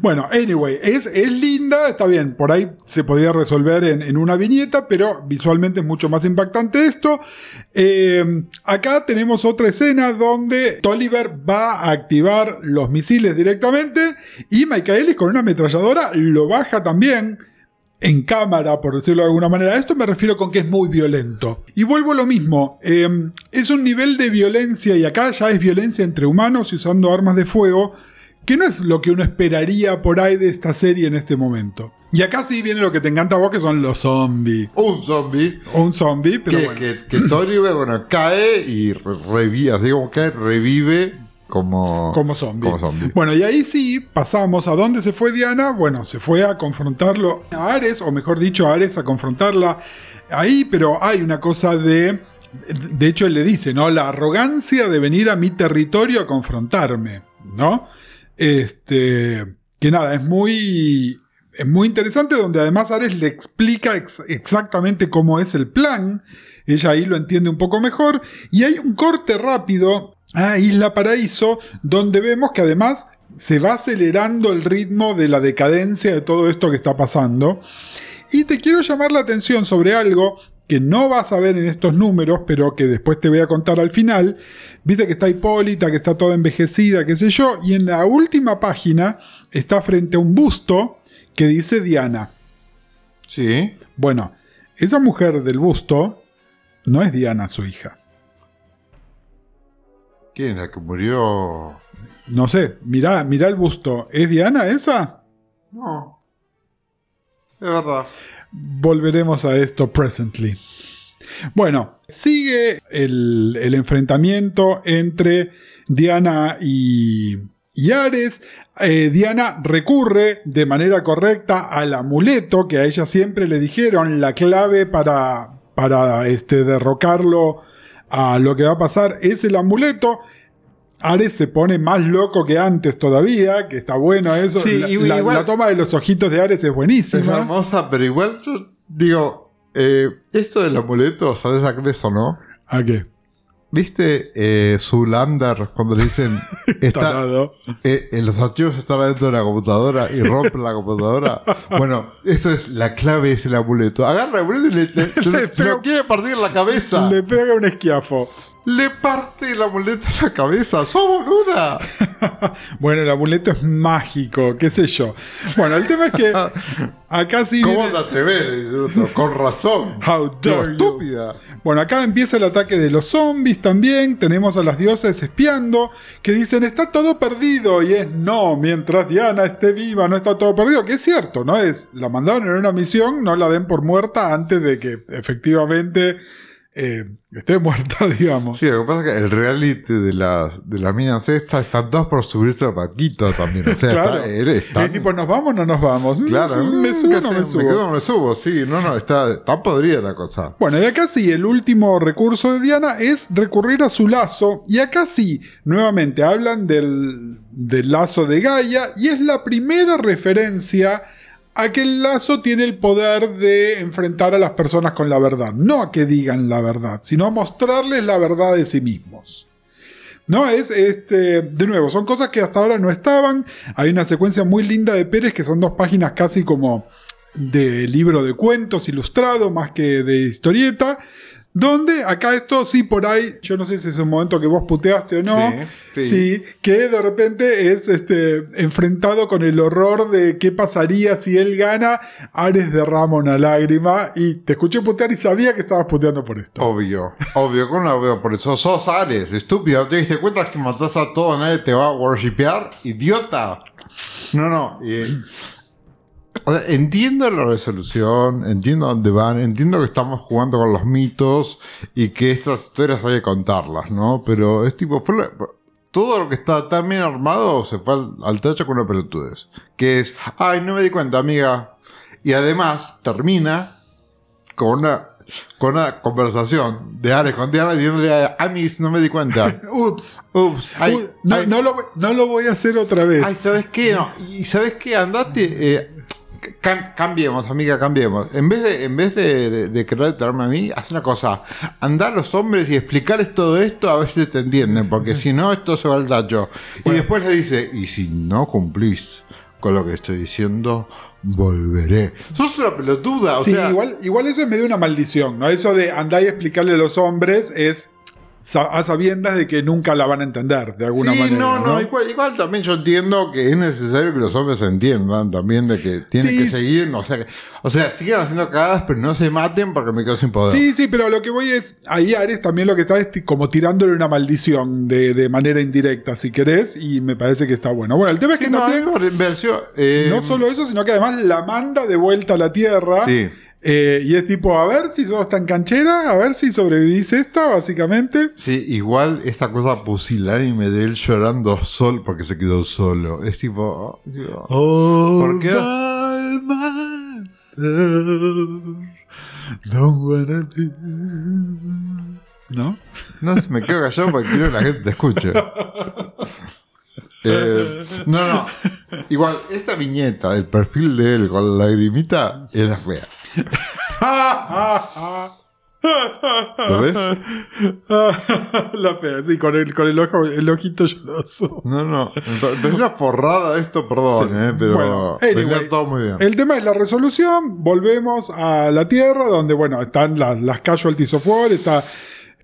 Bueno, anyway, es, es linda, está bien, por ahí se podía resolver en, en una viñeta, pero visualmente es mucho más impactante esto. Eh, acá tenemos otra escena donde Tolliver va a activar los misiles directamente y Michaelis con una ametralladora lo baja también en cámara, por decirlo de alguna manera. A esto me refiero con que es muy violento. Y vuelvo a lo mismo. eh, es un nivel de violencia, y acá ya es violencia entre humanos y usando armas de fuego, que no es lo que uno esperaría por ahí de esta serie en este momento. Y acá sí viene lo que te encanta a vos, que son los zombies. Un zombie un zombie, pero que, bueno. que, que Tolliver, bueno, cae y re- revive, así como cae, revive como, Como zombie. como zombie. Bueno, y ahí sí pasamos a dónde se fue Diana. Bueno, se fue a confrontarlo a Ares, o mejor dicho, a Ares a confrontarla ahí, pero hay una cosa de. De hecho, él le dice, ¿no? La arrogancia de venir a mi territorio a confrontarme, ¿no? Este. Que nada, es muy. Es muy interesante, donde además Ares le explica ex- exactamente cómo es el plan. Ella ahí lo entiende un poco mejor. Y hay un corte rápido a Isla Paraíso, donde vemos que además se va acelerando el ritmo de la decadencia de todo esto que está pasando. Y te quiero llamar la atención sobre algo que no vas a ver en estos números, pero que después te voy a contar al final. Viste que está Hipólita, que está toda envejecida, qué sé yo, y en la última página está frente a un busto que dice Diana. Sí. Bueno, esa mujer del busto no es Diana, su hija. ¿Quién es la que murió? No sé, mirá, mirá el busto. ¿Es Diana esa? No. Es verdad. Volveremos a esto presently. Bueno, sigue el, enfrentamiento entre Diana y, y Ares. Eh, Diana recurre de manera correcta al amuleto que a ella siempre le dijeron la clave para, para este, derrocarlo a lo que va a pasar es el amuleto. Ares se pone más loco que antes todavía, que está bueno eso. Sí, la, igual- la toma de los ojitos de Ares es Es buenísima. hermosa, pero igual yo digo, Eh, esto del amuleto, ¿sabes a qué me sonó? ¿A qué? ¿Viste eh, Zulander cuando le dicen está, eh, eh, los archivos están adentro de la computadora y rompen la computadora? Bueno, eso es la clave, es el amuleto. Agarra el amuleto y le, le- quiere partir en la cabeza. Le Le, pega un esquiafo. Parte el amuleto en la cabeza. ¡Sos boluda! Bueno, el amuleto es mágico, qué sé yo. Bueno, el tema es que acá sí. ¿Cómo viene- te. Con razón. How dare you. estúpida. Bueno, acá empieza el ataque de los zombies también. Tenemos a las diosas espiando que dicen está todo perdido. Y es no, mientras Diana esté viva, no está todo perdido. Que es cierto, ¿no? Es la mandaron en una misión, no la den por muerta antes de que efectivamente eh, esté muerta, digamos. Sí, lo que pasa es que el reality de las de la minas esta están todos por subirse a Paquito también. O sea, Claro. está, él está- Es tipo, ¿nos vamos o no nos vamos? Mm, Claro, me mm, subo ¿qué o no me subo. quedo o no me subo, sí, no, no, está, está podrida la cosa. Bueno, y acá sí, el último recurso de Diana es recurrir a su lazo. Y acá sí, nuevamente hablan del, del lazo de Gaia. Y es la primera referencia a que el lazo tiene el poder de enfrentar a las personas con la verdad. No a que digan la verdad, sino a mostrarles la verdad de sí mismos. No, es este. De nuevo, son cosas que hasta ahora no estaban. Hay una secuencia muy linda de Pérez que son dos páginas casi como de libro de cuentos ilustrado más que de historieta. Donde acá esto sí por ahí, yo no sé si es un momento que vos puteaste o no, Sí, sí, sí. que de repente es este enfrentado con el horror de qué pasaría si él gana, Ares derrama una lágrima y te escuché putear y sabía que estabas puteando por esto. Obvio, obvio, ¿cómo lo veo? Por eso sos Ares, estúpido. ¿Te diste cuenta que si matas a todo nadie te va a worshipear? ¡Idiota! No, no. eh, o sea, entiendo la resolución, entiendo dónde van, entiendo que estamos jugando con los mitos y que estas historias hay que contarlas, ¿no? Pero es tipo, fue la- todo lo que está tan bien armado se fue al, al tacho con una pelotudez. Que es, ay, no me di cuenta, amiga. Y además termina con una, con una conversación de Ares con Diana diciéndole a Amis, no me di cuenta. Ups. Ups, ay, no, ay, no lo, voy- no lo voy a hacer otra vez. ay, ¿sabes qué? No, y ¿sabes qué? Andate, eh, cam- cambiemos, amiga, cambiemos. En vez de, en vez de, de, de querer traerme a mí, haz una cosa. Anda a los hombres y explicarles todo esto a ver si te entienden, porque si no, esto se va al tacho. Y después le dice, y si no cumplís con lo que estoy diciendo, volveré. Sos una pelotuda, o sí, sea... igual, igual eso es medio una maldición, ¿no? Eso de andar y explicarle a los hombres es a sabiendas de que nunca la van a entender, de alguna sí, manera. no, no, ¿no? Igual, igual también yo entiendo que es necesario que los hombres entiendan también de que tienen Sí, que seguir, o sea, que- o sea, sigan haciendo cagadas, pero no se maten porque me quedo sin poder. Sí, sí, pero lo que voy es, ahí Ares también lo que está es como tirándole una maldición de, de manera indirecta, si querés, y me parece que está bueno. Bueno, el tema es que no, también, eh, no solo eso, sino que además la manda de vuelta a la Tierra. Sí. Eh, y es tipo, a ver si sos tan canchera, a ver si sobrevivís esta, básicamente. Sí, igual esta cosa pusilánime de él llorando sol porque se quedó solo. Es tipo. oh, Dios. ¿Por qué? ¿No? No, me quedo callado porque quiero que la gente te escuche. Eh, no, no. Igual, esta viñeta del perfil de él con la lagrimita es la fea. ¿Lo ves? la fea, sí, con el, con el, ojo, el ojito lloroso. No, no. Es una forrada esto, perdón, Sí. eh, pero Bueno, anyway, todo muy bien. El tema es la resolución. Volvemos a la Tierra, donde, bueno, están las, las casualties of war. Está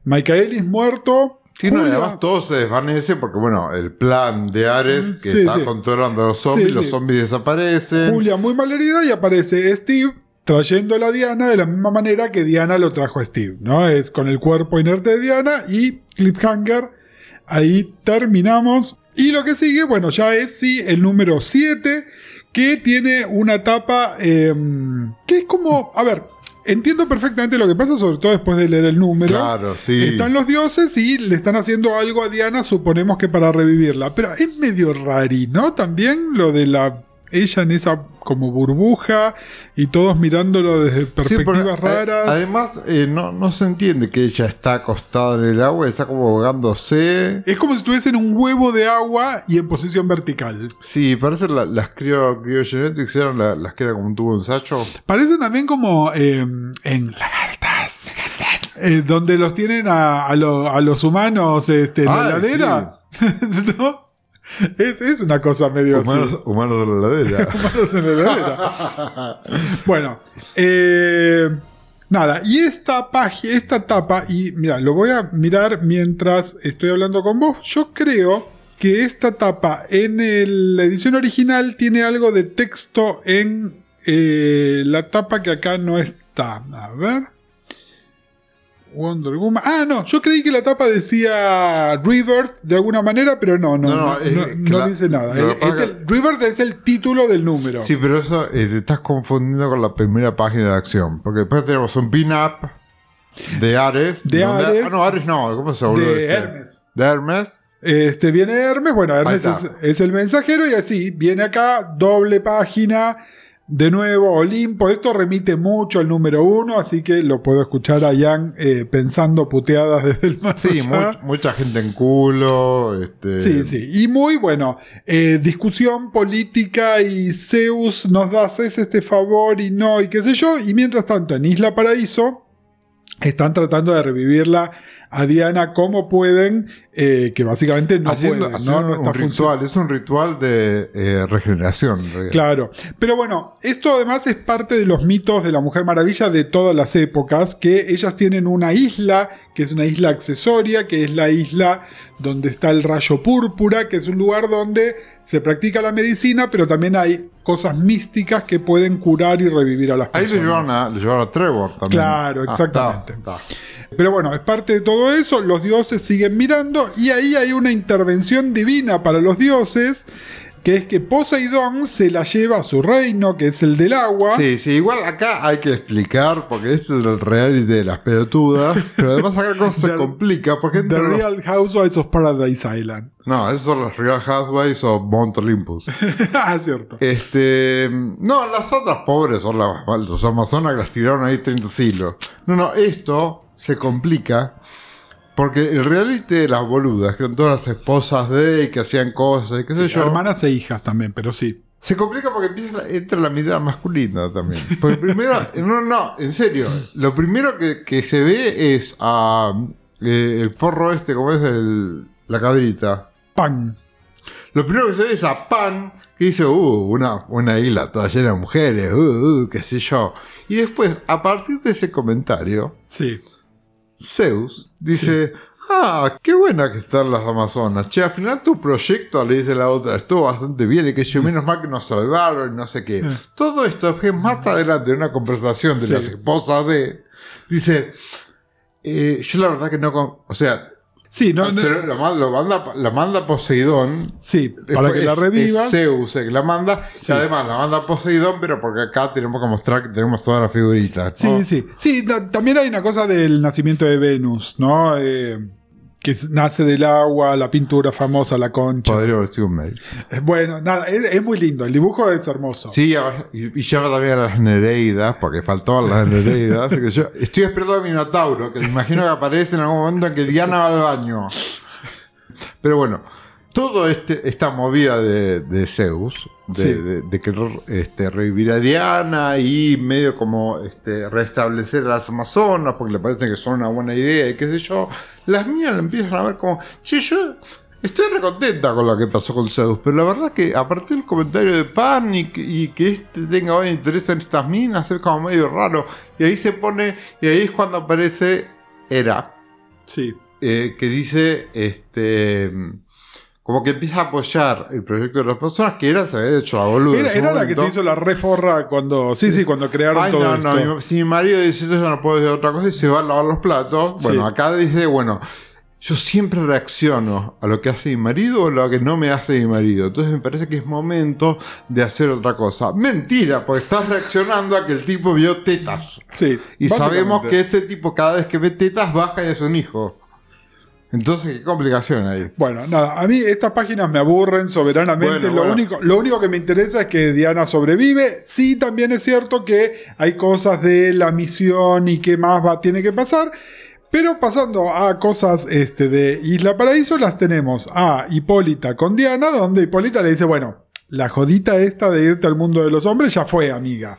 Michaelis muerto. No, y Julia- además todo se desvanece porque, bueno, el plan de Ares que Sí, está sí. controlando a los zombies, los zombies desaparecen. Julia muy mal herida y aparece Steve trayéndola a Diana de la misma manera que Diana lo trajo a Steve, ¿no? Es con el cuerpo inerte de Diana y Cliffhanger. Ahí terminamos. Y lo que sigue, bueno, ya es sí el número 7, que tiene una tapa eh, que es como, a ver, entiendo perfectamente lo que pasa, sobre todo después de leer el número. Claro, sí. Están los dioses y le están haciendo algo a Diana, suponemos que para revivirla. Pero es medio rari, ¿no? También lo de la ella en esa como burbuja y todos mirándolo desde perspectivas eh, raras. Además, eh, no, no se entiende que ella está acostada en el agua, está como ahogándose. es como si estuviese en un huevo de agua y en posición vertical. Sí, parece la- las cryo, cryogenetics eran la- las que eran como un tubo de ensayo. Parece también como eh, en lagartas. eh, donde los tienen a, a lo- a los humanos este, en la heladera. ¿No? Es, es una cosa medio así. Humanos, de la heladera. Humanos en la heladera. bueno, eh, nada, y esta página, esta tapa, y mira, lo voy a mirar mientras estoy hablando con vos. Yo creo que esta tapa en el- la edición original tiene algo de texto en eh, la tapa que acá no está. A ver. Wonder Woman. Ah, no, yo creí que la tapa decía Rebirth de alguna manera, pero no, no, No, no, no, es no- que no la- dice nada. El- es el- Rebirth es el título del número. Sí, pero eso eh, te estás confundiendo con la primera página de acción. Porque después tenemos un pin-up de Ares. De donde- Ares. Ah, no, Ares no. ¿Cómo se llama? De Hermes. De Hermes. Este viene Hermes, bueno, Hermes es el mensajero y así, viene acá, doble página, de nuevo Olimpo, esto remite mucho al número uno, así que lo puedo escuchar a eh, pensando puteadas desde el más Sí, allá. much- mucha gente en culo. Este, Sí, sí. Y muy bueno. eh, discusión política y Zeus nos da este favor y no, y qué sé yo. Y mientras tanto, en Isla Paraíso están tratando de revivirla a Diana como pueden, eh, que básicamente no haciendo, pueden, ¿no? No está un ritual. Es un ritual de eh, regeneración. Claro, pero bueno, esto además es parte de los mitos de la Mujer Maravilla de todas las épocas, que ellas tienen una isla, que es una isla accesoria, que es la isla donde está el rayo púrpura, que es un lugar donde se practica la medicina, pero también hay cosas místicas que pueden curar y revivir a las Ahí personas. llevaron, a, lo llevaron a Trevor también. Claro, Ah, exactamente. está, está. Pero bueno, es parte de todo eso, los dioses siguen mirando y ahí hay una intervención divina para los dioses, que es que Poseidón se la lleva a su reino, que es el del agua. Sí, sí, igual acá hay que explicar, porque este es el reality de las pelotudas, pero además acá cómo se complica, porque The entre los- Real Housewives of Paradise Island. No, esos son los Real Housewives o Mount Olympus. ah, cierto. Este. No, las otras pobres son las, las amazonas que las tiraron ahí 30 siglos. No, no, esto se complica porque el reality de las boludas, que eran todas las esposas de y que hacían cosas y qué sé yo. Hermanas e hijas también, pero sí. Se complica porque empieza, entra la mirada masculina también. Porque primero, no, no, en serio, lo primero que, que se ve es a eh, el forro este, como es el, la cadrita. Pan. Lo primero que se ve es a Pan, que dice, uh, una, una isla toda llena de mujeres, uh, uh, qué sé yo. Y después, a partir de ese comentario, Sí. Zeus dice, ah, qué buena que están las Amazonas. Che, al final tu proyecto, le dice la otra, estuvo bastante bien y que yo, menos mal que nos salvaron y no sé qué. Todo esto es más adelante en una conversación de Sí. las esposas de, dice, eh, yo la verdad que no, o sea, Sí, no, no- lo manda, lo manda- la manda Poseidón. sí, para que la reviva. Es Zeus el que la manda. Sí. Y además la manda Poseidón, pero porque acá tenemos que mostrar que tenemos todas las figuritas. ¿no? Sí, sí. Sí, ta- también hay una cosa del nacimiento de Venus, ¿no? Eh, que nace del agua, la pintura famosa, la concha. Podría haber sido un mail. Eh, Bueno, nada, es, es muy lindo. El dibujo es hermoso. Sí, y, y lleva también a las Nereidas, porque faltaban las Nereidas. que yo estoy esperando a Minotauro, que me imagino que aparece en algún momento en que Diana va al baño. Pero bueno, todo este, esta movida de, de Zeus, de, Sí. de- de querer este, revivir a Diana y medio como este, restablecer a las Amazonas, porque le parece que son una buena idea y qué sé yo, las mías la empiezan a ver como, che, yo estoy recontenta con lo que pasó con Zeus, pero la verdad que a partir del comentario de Pan y que, y que este tenga hoy interés en estas minas, es como medio raro. Y ahí se pone, y ahí es cuando aparece Hera Sí. eh, que dice, este, como que empieza a apoyar el proyecto de las personas, que era, se había hecho la boluda. Era, la que se hizo la reforra cuando. Sí, sí, cuando crearon Ay, todo no, esto. no, mi- si mi marido dice eso, yo no puedo decir otra cosa y se va a lavar los platos. Sí. Bueno, acá dice, bueno, yo siempre reacciono a lo que hace mi marido o a lo que no me hace mi marido. Entonces me parece que es momento de hacer otra cosa. Mentira, porque estás reaccionando a que el tipo vio tetas. Sí. Y sabemos que este tipo cada vez que ve tetas baja y es un hijo. Entonces, ¿qué complicación hay? Bueno, nada, a mí estas páginas me aburren soberanamente. Bueno, lo, bueno. Único, lo único que me interesa es que Diana sobrevive. Sí, también es cierto que hay cosas de la misión y qué más va, tiene que pasar. Pero pasando a cosas este, de Isla Paraíso, las tenemos a Hipólita con Diana, donde Hipólita le dice, bueno, la jodita esta de irte al mundo de los hombres ya fue, amiga.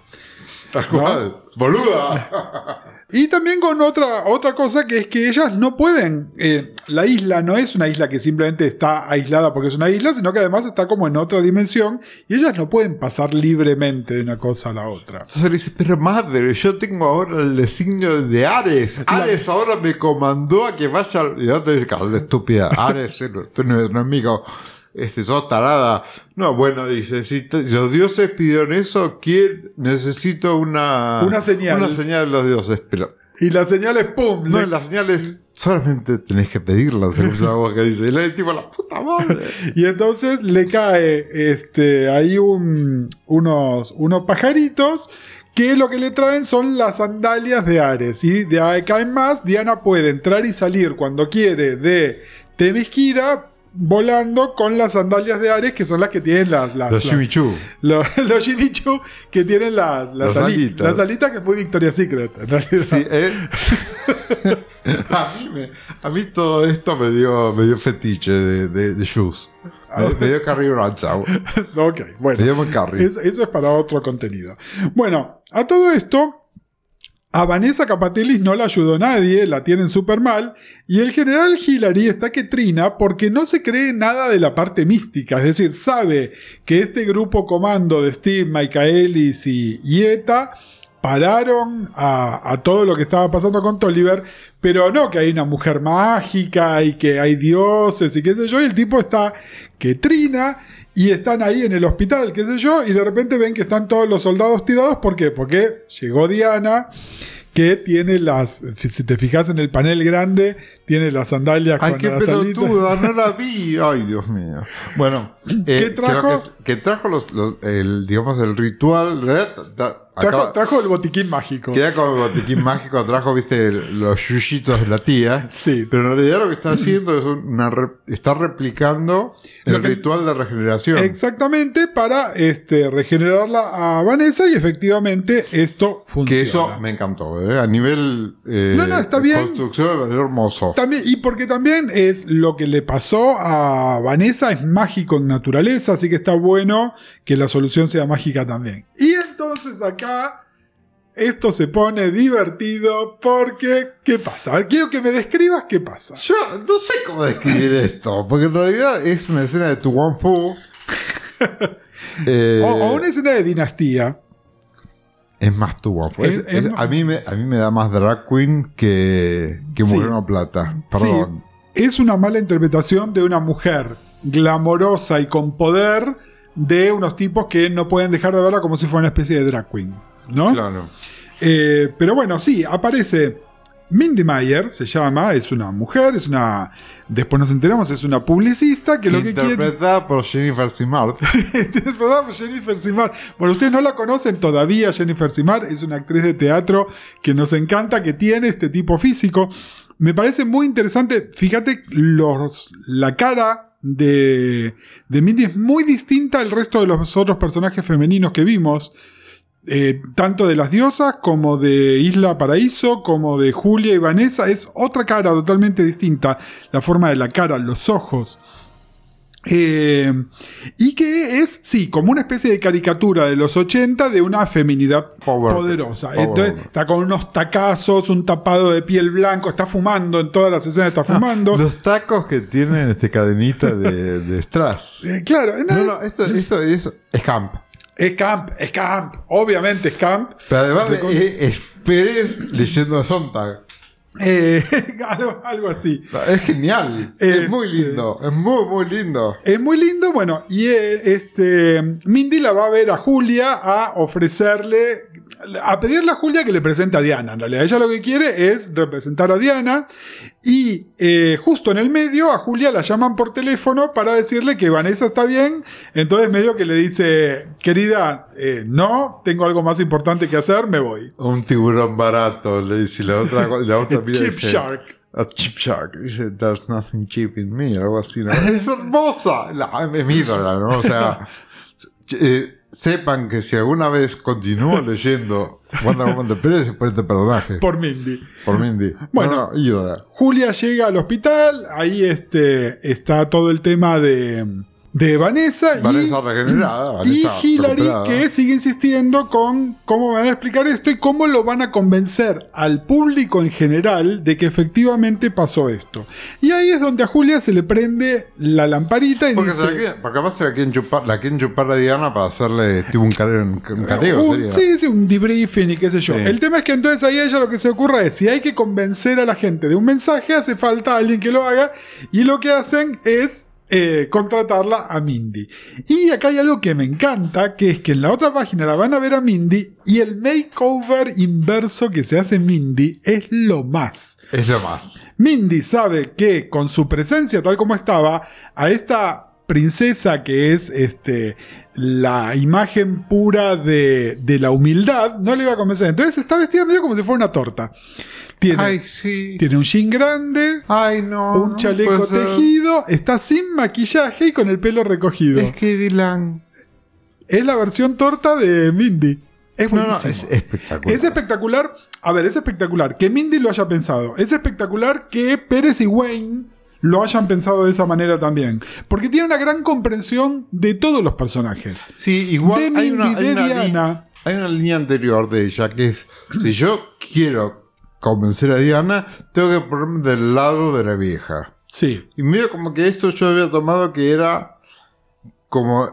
Tal cual. Boluda. Y también con otra, otra cosa que es que ellas no pueden. eh, la isla no es una isla que simplemente está aislada porque es una isla, sino que además está como en otra dimensión y ellas no pueden pasar libremente de una cosa a la otra. Entonces le dice, pero madre, yo tengo ahora el designio de Ares. Ares ahora me comandó a que vaya al... Y otra dice, "Cabrón, estúpida, Ares, eres enemigo. Este, sos tarada. No, bueno, dice, si los dioses pidieron eso, ¿quién? necesito una... Una señal. Una señal de los dioses. Pero, Y la señal es ¡pum! no, le- las señales solamente tenés que pedirlas, según la voz que dice. Y le tipo, la puta madre. Y entonces le cae este, ahí un- unos, unos pajaritos que lo que le traen son las sandalias de Ares. Y de ahí caen más, Diana puede entrar y salir cuando quiere de Temesquira volando con las sandalias de Ares, que son las que tienen las... las- Los Shimichu. lo- los Shinichu que tienen las, las, Las ali- alitas. las alitas, que es muy Victoria's Secret, en realidad. Sí, eh. a, mí me- a mí todo esto me dio, me dio fetiche de, de, de shoes. Me, me dio Carrie Bradshaw. Ok, bueno. Me dio eso es para otro contenido. Bueno, a todo esto, a Vanessa Capatelis no la ayudó nadie, la tienen súper mal, y el general Hillary está que trina porque no se cree nada de la parte mística, es decir, sabe que este grupo comando de Steve, Michaelis y Yeta pararon a, a todo lo que estaba pasando con Tolliver, pero no que hay una mujer mágica y que hay dioses y qué sé yo, y el tipo está que trina y están ahí en el hospital, qué sé yo, y de repente ven que están todos los soldados tirados, ¿por qué? Porque llegó Diana, que tiene las, si te fijas en el panel grande, tiene las sandalias Ay, con qué las pelotuda, no la vi. Ay, Dios mío. Bueno, eh, ¿Qué trajo? creo que, que trajo los, los- el, digamos, el ritual. ¿eh? Tra- Trajo, trajo el botiquín mágico. Queda como el botiquín mágico, trajo, viste, los yuyitos de la tía. Sí. Pero en realidad lo que está haciendo es una re- está replicando el que- ritual de regeneración. Exactamente para este, regenerarla a Vanessa y efectivamente esto funciona. Que eso me encantó, ¿eh? A nivel eh, No, no, está bien. construcción hermoso. También, y porque también es lo que le pasó a Vanessa, es mágico en naturaleza, así que está bueno que la solución sea mágica también. Y entonces acá esto se pone divertido porque, ¿qué pasa? Quiero que me describas qué pasa. Yo no sé cómo describir esto, porque en realidad es una escena de Tu Wong Fu. Eh, O, o una escena de dinastía. Es más Tu. Es- Es- es- a, mí me, a mí me da más Drag Queen que, que Sí. Moreno Plata. Perdón. Es una mala interpretación de una mujer glamorosa y con poder de unos tipos que no pueden dejar de verla como si fuera una especie de drag queen. ¿no? Claro. Eh, pero bueno, sí, aparece Mindy Meyer, se llama, es una mujer, es una. Después nos enteramos, es una publicista que lo que quiere. Interpretada por Jennifer Simard. Interpretada por Jennifer Simar. Bueno, ustedes no la conocen todavía, Jennifer Simar es una actriz de teatro que nos encanta, que tiene este tipo físico. Me parece muy interesante, fíjate, los, la cara de, de Mindy es muy distinta al resto de los otros personajes femeninos que vimos. Eh, tanto de las diosas como de Isla Paraíso, como de Julia y Vanessa, es otra cara totalmente distinta. La forma de la cara, los ojos. Eh, y que es, sí, como una especie de caricatura de los 80 de una feminidad Power. poderosa. Power. Entonces, está con unos tacazos, un tapado de piel blanco, está fumando en todas las escenas, está fumando. Los tacos que tienen este cadenita de, de strass. Eh, claro, no, No, es, no, esto, esto es, es camp. Es camp, es camp, obviamente es camp. Pero además De eh, es Pérez leyendo Sontag. Eh, algo, algo así. Es genial. Este- Es muy lindo. Es muy, muy lindo. Es muy lindo, bueno, y eh, este Mindy la va a ver a Julia a ofrecerle, a pedirle a Julia que le presente a Diana. En realidad, ella lo que quiere es representar a Diana y eh, justo en el medio a Julia la llaman por teléfono para decirle que Vanessa está bien. Entonces medio que le dice, querida, eh, no, tengo algo más importante que hacer, me voy. Un tiburón barato, le dice la otra. La otra y Chip dice, Shark. a Chip Shark. Dice, There's nothing cheap in me, algo así. ¿no? Es hermosa. La, ídola, ¿no? O sea, eh, sepan que si alguna vez continúo leyendo Wonder Woman de Pérez es por este personaje. Por Mindy. Por Mindy. Bueno. Bueno, ídola. Julia llega al hospital, ahí este, está todo el tema de, de Vanessa, y- Vanessa regenerada. y, Vanessa Hillary recuperada. que sigue insistiendo con cómo van a explicar esto y cómo lo van a convencer al público en general de que efectivamente pasó esto. Y ahí es donde a Julia se le prende la lamparita y Porque, se la dice... porque además se la quieren chupar, la quieren chupar a Diana para hacerle tipo un careo, un, un careo Un- sería. sí, sí, un debriefing y qué sé yo. Sí. El tema es que entonces ahí a ella lo que se ocurre es, si hay que convencer a la gente de un mensaje, hace falta alguien que lo haga, y lo que hacen es eh, contratarla a Mindy. Y acá hay algo que me encanta, que es que en la otra página la van a ver a Mindy, y el makeover inverso que se hace Mindy es lo más. Es lo más. Mindy sabe que con su presencia tal como estaba, a esta princesa que es este, la imagen pura de, de la humildad, no le iba a convencer. Entonces está vestida medio como si fuera una torta. Tiene, Ay, sí. tiene un jean grande, Ay, no. un no chaleco tejido, está sin maquillaje y con el pelo recogido. Es que Dylan. Es la versión torta de Mindy. Es No, no, buenísimo. es espectacular. Es espectacular. A ver, es espectacular que Mindy lo haya pensado. Es espectacular que Pérez y Wayne lo hayan pensado de esa manera también. Porque tiene una gran comprensión de todos los personajes. Sí, igual de hay Mindy, una, hay de una li- Diana. hay una línea anterior de ella que es: si yo quiero convencer a Diana, tengo que ponerme del lado de la vieja. Sí. Y medio como que esto yo había tomado que era como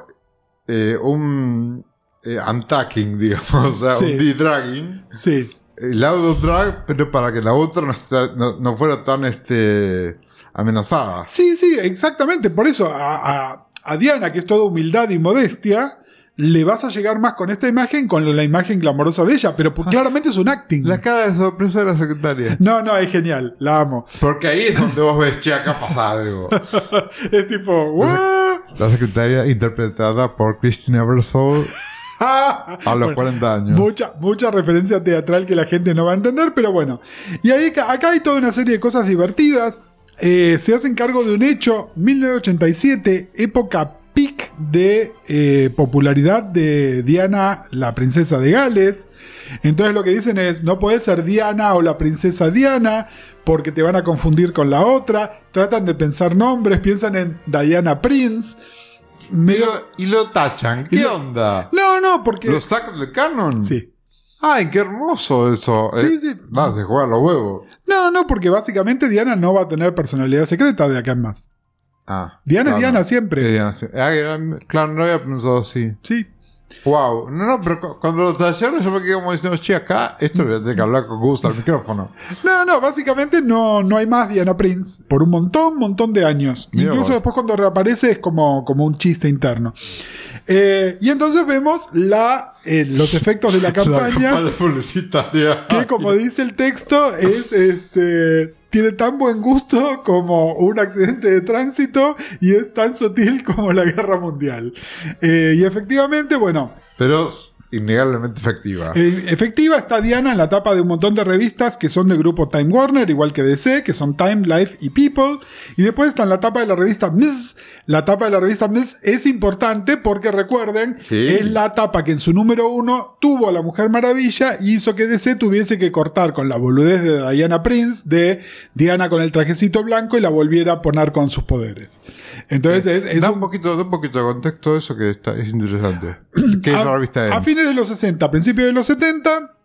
eh, un eh, untacking, digamos, o sea, Sí. un de-dragging. Sí. El lado drag, pero para que la otra no, está- no, no fuera tan este, amenazada. Sí, sí, exactamente. Por eso a, a- a Diana, que es toda humildad y modestia, le vas a llegar más con esta imagen, con la imagen glamorosa de ella. Pero pues, claramente es un acting. La cara de sorpresa de la secretaria. No, no, es genial. La amo. Porque ahí es donde vos ves, che, acá pasa algo. Es tipo, ¿what? La secretaria interpretada por Christina Eversole a los Bueno, 40 años. Mucha, mucha referencia teatral que la gente no va a entender, pero bueno. Y ahí, acá hay toda una serie de cosas divertidas. Eh, se hacen cargo de un hecho, 1987, época de eh, popularidad de Diana, la princesa de Gales. Entonces lo que dicen es, no puede ser Diana o la princesa Diana, porque te van a confundir con la otra. Tratan de pensar nombres, piensan en Diana Prince. Y Medio- lo, y lo tachan. ¿Qué Y lo- onda? No, no, porque... ¿Lo sacan del canon? Sí. Ay, qué hermoso eso. Sí, Eh, sí. Va, se juega los huevos. No, no, porque básicamente Diana no va a tener personalidad secreta de acá en más. Ah. Diana es claro. Diana Eh, siempre. Diana, sí. Ah, claro, no había pensado así. Sí. Wow. No, no, pero cu- cuando lo tallaron yo me quedé como diciendo, che, acá esto le voy a tener que hablar con gusto al micrófono. No, no, básicamente no, no hay más Diana Prince por un montón, montón de años. Mira Incluso vos. después cuando reaparece es como, como un chiste interno. Eh, y entonces vemos la, eh, los efectos de la La campaña. campaña publicitaria. que como dice el texto es este tiene tan buen gusto como un accidente de tránsito y es tan sutil como la guerra mundial. Eh, y efectivamente, bueno, Pero innegablemente efectiva. eh, efectiva está Diana en la tapa de un montón de revistas que son del grupo Time Warner, igual que DC, que son Time, Life y People. Y después está en la tapa de la revista Ms. La tapa de la revista Ms es importante porque recuerden, Sí. es la tapa que en su número uno tuvo a la Mujer Maravilla y hizo que DC tuviese que cortar con la boludez de Diana Prince, de Diana con el trajecito blanco y la volviera a poner con sus poderes. Entonces es, es da, un un poquito, da un poquito de contexto eso que está, es interesante. ¿Qué es a, la revista a fines de los 60, a principios de los 70,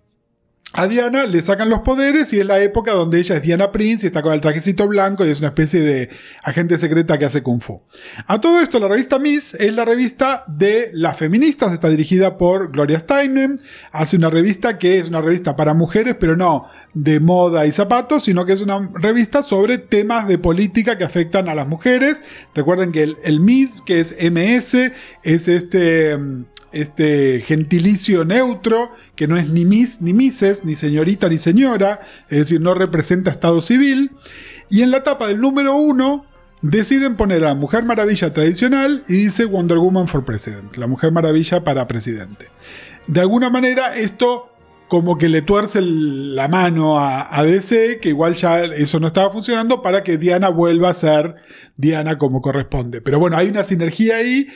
a Diana le sacan los poderes y es la época donde ella es Diana Prince y está con el trajecito blanco y es una especie de agente secreta que hace kung fu. A todo esto, la revista Miss es la revista de las feministas, está dirigida por Gloria Steinem, hace una revista que es una revista para mujeres, pero no de moda y zapatos, sino que es una revista sobre temas de política que afectan a las mujeres. Recuerden que el, el Miss, que es MS, es este... este gentilicio neutro, que no es ni Miss ni Misses, ni señorita ni señora, es decir, no representa Estado civil. Y en la tapa del número uno deciden poner a la Mujer Maravilla tradicional y dice Wonder Woman for President, la Mujer Maravilla para presidente. De alguna manera esto como que le tuerce la mano a, a DC, que igual ya eso no estaba funcionando, para que Diana vuelva a ser Diana como corresponde. Pero bueno, hay una sinergia ahí.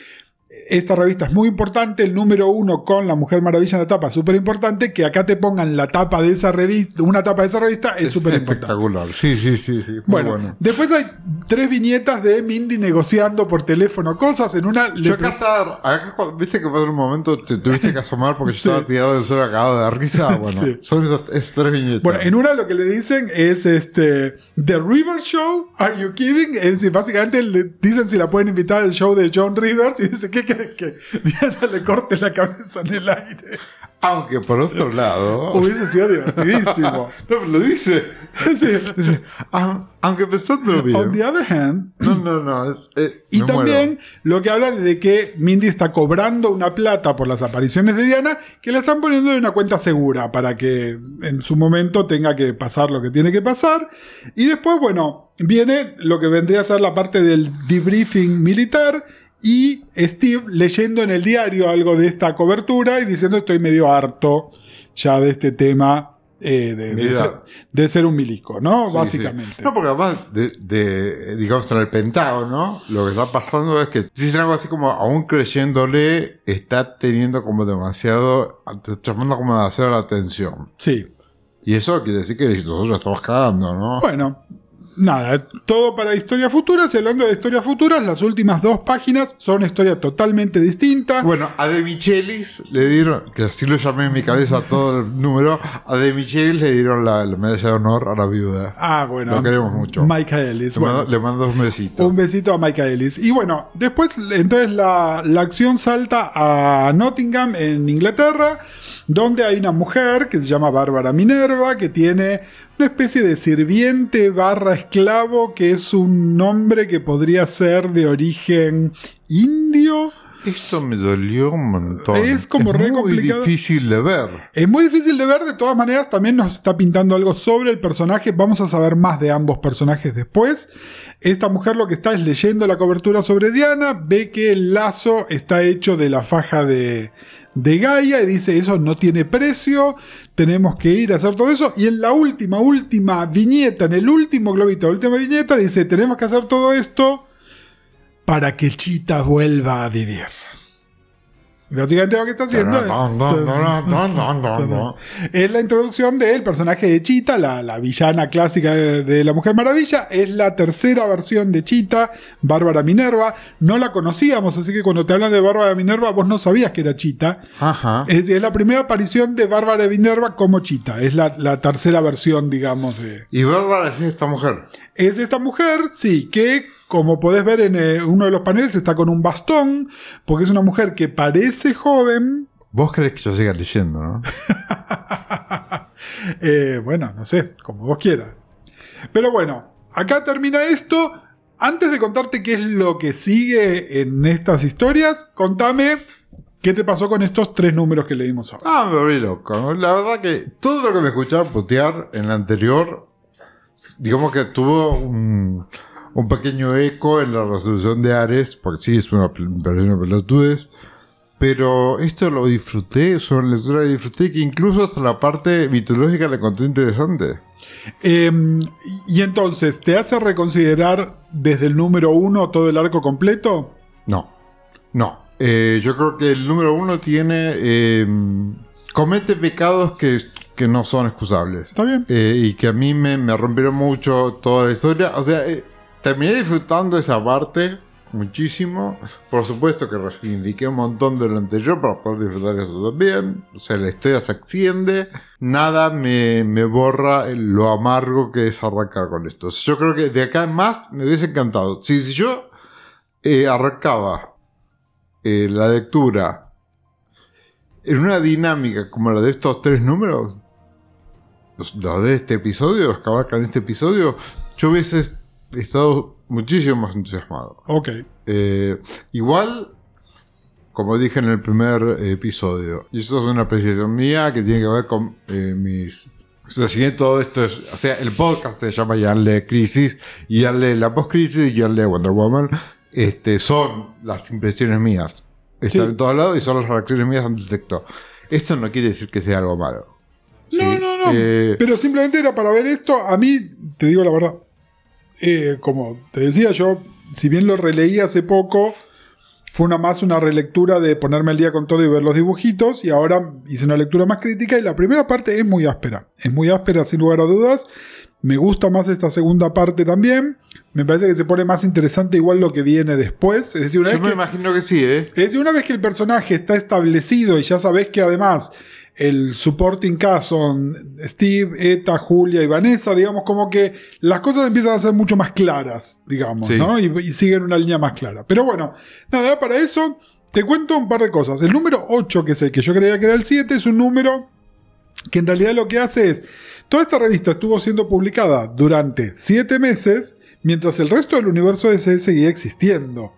Esta revista es muy importante, el número uno con la Mujer Maravilla en la tapa, súper importante, que acá te pongan la tapa de esa revista, una tapa de esa revista es súper importante. espectacular. Sí, sí, sí, sí. Muy Bueno, bueno. después hay tres viñetas de Mindy negociando por teléfono cosas. En una Yo acá estaba, acá viste que fue un momento te tuviste que asomar porque yo estaba tirado del suelo cagado de risa. Bueno, Sí. son esas, tres viñetas. Bueno, en una lo que le dicen es este The Rivers Show, Are You Kidding? Es decir, básicamente le dicen si la pueden invitar al show de John Rivers y dice, ¿qué crees que Diana le corte la cabeza en el aire? Aunque por otro lado. Hubiese sido divertidísimo. no, pero lo dice. Sí. Dice, "Ah, Aunque pensándolo bien. On the other hand, No, no, no. es- eh, Y también muero. lo que hablan de que Mindy está cobrando una plata por las apariciones de Diana que la están poniendo en una cuenta segura para que en su momento tenga que pasar lo que tiene que pasar. Y después, bueno, viene lo que vendría a ser la parte del debriefing militar y Steve leyendo en el diario algo de esta cobertura y diciendo estoy medio harto ya de este tema. eh, de, de ser, de ser un milico, ¿no? Sí, Básicamente. sí. No, porque además, de, de, digamos, en el Pentágono, lo que está pasando es que, si dicen algo así como, aún creyéndole, está teniendo como demasiado, está llamando como demasiado la atención. Sí. Y eso quiere decir que nosotros estamos cagando, ¿no? Bueno, nada, todo para historias futuras. Y hablando de historias futuras, las últimas dos páginas son una historia totalmente distinta. Bueno, a De Michelis le dieron, que así lo llamé en mi cabeza todo el número, a De Michelis le dieron la, la medalla de honor a la viuda. Ah, bueno. Lo queremos mucho. Michaelis. Le, Bueno, mando, le mando un besito. un besito a Michaelis. Y bueno, después, entonces la, la acción salta a Nottingham, en Inglaterra, donde hay una mujer que se llama Bárbara Minerva, que tiene una especie de sirviente barra esclavo, que es un nombre que podría ser de origen indio. Esto me dolió un montón. Es como re muy complicado. difícil de ver. Es muy difícil de ver, de todas maneras también nos está pintando algo sobre el personaje, vamos a saber más de ambos personajes después. Esta mujer lo que está es leyendo la cobertura sobre Diana, ve que el lazo está hecho de la faja de, de Gaia y dice eso no tiene precio, tenemos que ir a hacer todo eso. Y en la última, última viñeta, en el último globito, la última viñeta, dice tenemos que hacer todo esto para que Chita vuelva a vivir. Básicamente lo que está haciendo es- es la introducción del personaje de Chita, la, la villana clásica de, de la Mujer Maravilla. Es la tercera versión de Chita, Bárbara Minerva. No la conocíamos, así que cuando te hablan de Bárbara Minerva, vos no sabías que era Chita. Ajá. Es decir, es la primera aparición de Bárbara Minerva como Chita. Es la, la tercera versión, digamos, de. Y Bárbara es esta mujer. Es esta mujer, sí, que como podés ver en eh, uno de los paneles está con un bastón, porque es una mujer que parece joven. Vos crees que yo siga leyendo, ¿no? Eh, bueno, no sé, como vos quieras. Pero bueno, acá termina esto. Antes de contarte qué es lo que sigue en estas historias, contame qué te pasó con estos tres números que leímos ahora. Ah, me volví loco. La verdad que todo lo que me escucharon putear en la anterior, digamos que tuvo un, un pequeño eco en la resolución de Ares, porque sí, es una, pel- me pareció una pelotudez. Pero esto lo disfruté, una lectura que disfruté, que incluso hasta la parte mitológica la encontré interesante. Eh, y entonces, ¿te hace reconsiderar desde el número uno todo el arco completo? No, no. Eh, yo creo que el número uno tiene. eh, comete pecados que, que no son excusables. ¿Está bien? Eh, y que a mí me, me rompieron mucho toda la historia. O sea, eh, terminé disfrutando esa parte muchísimo. Por supuesto que reivindiqué un montón de lo anterior para poder disfrutar eso también. O sea, la historia se extiende. Nada me, me borra lo amargo que es arrancar con esto. Yo creo que de acá en más me hubiese encantado. Si, si yo eh, arrancaba eh, la lectura en una dinámica como la de estos tres números, los, los de este episodio, los que abarcan este episodio, yo hubiese est- estado muchísimo más entusiasmado. Ok. Eh, igual, como dije en el primer episodio, y esto es una apreciación mía que tiene que ver con eh, mis... O sea, si bien todo esto es... O sea, el podcast se llama Yanle Crisis, y Yanle La Post-Crisis, y Yanle Wonder Woman. Este, son las impresiones mías. Están Sí. en todos lados y son las reacciones mías ante el texto. Esto no quiere decir que sea algo malo. No, Sí, no, no. eh, Pero simplemente era para ver esto. A mí, te digo la verdad, eh, como te decía yo, si bien lo releí hace poco, fue una más una relectura de ponerme al día con todo y ver los dibujitos. Y ahora hice una lectura más crítica. Y la primera parte es muy áspera. Es muy áspera, sin lugar a dudas. Me gusta más esta segunda parte también. Me parece que se pone más interesante igual lo que viene después. Es decir, una yo vez me que- imagino que sí, ¿eh? es decir, una vez que el personaje está establecido y ya sabes que además el supporting cast son Steve, Eta, Julia y Vanessa, digamos como que las cosas empiezan a ser mucho más claras, digamos, Sí. ¿no? Y, y siguen una línea más clara. Pero bueno, nada, para eso te cuento un par de cosas. El número 8, que es el que yo creía que era el 7, es un número que en realidad lo que hace es, toda esta revista estuvo siendo publicada durante 7 meses, mientras el resto del universo DC seguía existiendo.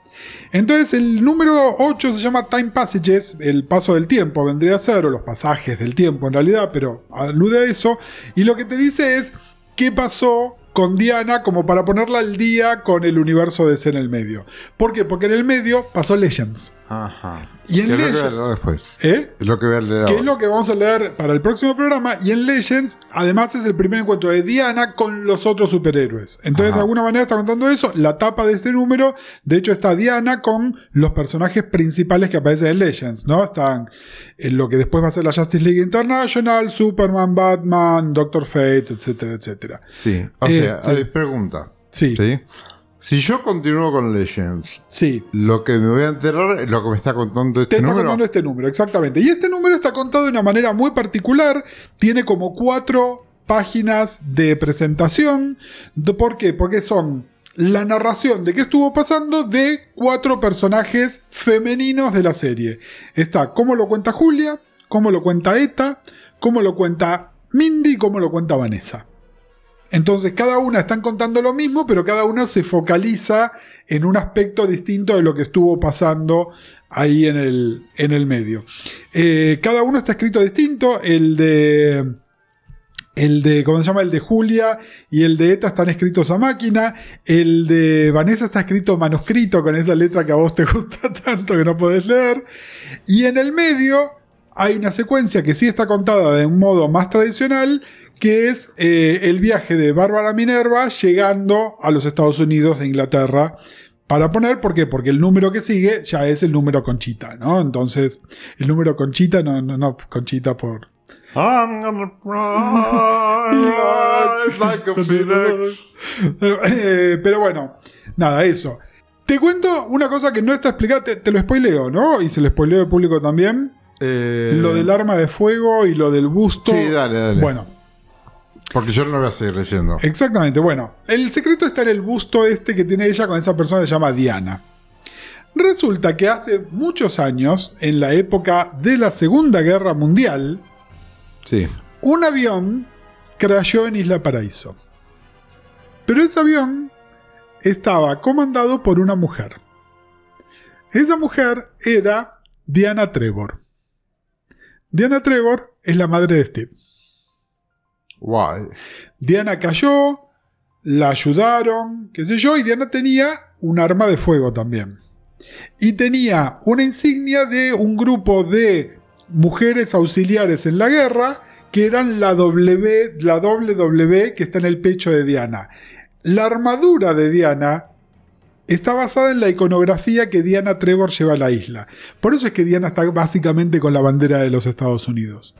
Entonces el número 8 se llama Time Passages, el paso del tiempo vendría a ser, o los pasajes del tiempo en realidad, pero alude a eso, y lo que te dice es qué pasó con Diana como para ponerla al día con el universo DC en el medio. ¿Por qué? Porque en el medio pasó Legends. Ajá. Y en es lo que voy a Legends- leer después. ¿Eh? Lo que voy a leer que es lo que vamos a leer para el próximo programa. Y en Legends, además, es el primer encuentro de Diana con los otros superhéroes. Entonces, Ajá. de alguna manera está contando eso. La tapa de este número, de hecho, está Diana con los personajes principales que aparecen en Legends, ¿no? Están en lo que después va a ser la Justice League International, Superman, Batman, Doctor Fate, etcétera, etcétera. Sí. O sea, Este- ver, pregunta. Sí, ¿Sí? Si yo continúo con Legends, lo que me voy a enterar es lo que me está contando este Te está número. contando este número, exactamente. Y este número está contado de una manera muy particular. Tiene como cuatro páginas de presentación. ¿Por qué? Porque son la narración de qué estuvo pasando de cuatro personajes femeninos de la serie. Está cómo lo cuenta Julia, cómo lo cuenta Eta, cómo lo cuenta Mindy y cómo lo cuenta Vanessa. Entonces cada una están contando lo mismo, pero cada una se focaliza en un aspecto distinto de lo que estuvo pasando ahí en el, en el medio. Eh, cada uno está escrito distinto. El de. El de, ¿cómo se llama? El de Julia y el de Eta están escritos a máquina. El de Vanessa está escrito manuscrito con esa letra que a vos te gusta tanto que no podés leer. Y en el medio hay una secuencia que sí está contada de un modo más tradicional, que es eh, el viaje de Bárbara Minerva llegando a los Estados Unidos de Inglaterra. Para poner, ¿por qué? Porque el número que sigue ya es el número Conchita, ¿no? Entonces, el número Conchita, no, no, no, Conchita por... I'm gonna rise like a phoenix. Eh, pero bueno, nada, eso. Te cuento una cosa que no está explicada, te, te lo spoileo, ¿no? Y se lo spoileo al público también. Eh, Lo del arma de fuego y lo del busto. Sí, dale, dale. Bueno, Porque yo no lo voy a seguir leyendo. exactamente. Bueno, el secreto está en el busto este que tiene ella con esa persona que se llama Diana. Resulta que hace muchos años, en la época de la Segunda Guerra Mundial, Sí. un avión crashó en Isla Paraíso. Pero ese avión estaba comandado por una mujer. Esa mujer era Diana Trevor. Diana Trevor es la madre de Steve. Guay. Diana cayó, la ayudaron, qué sé yo, y Diana tenía un arma de fuego también. Y tenía una insignia de un grupo de mujeres auxiliares en la guerra que eran la W, la WW que está en el pecho de Diana. La armadura de Diana está basada en la iconografía que Diana Trevor lleva a la isla. Por eso es que Diana está básicamente con la bandera de los Estados Unidos.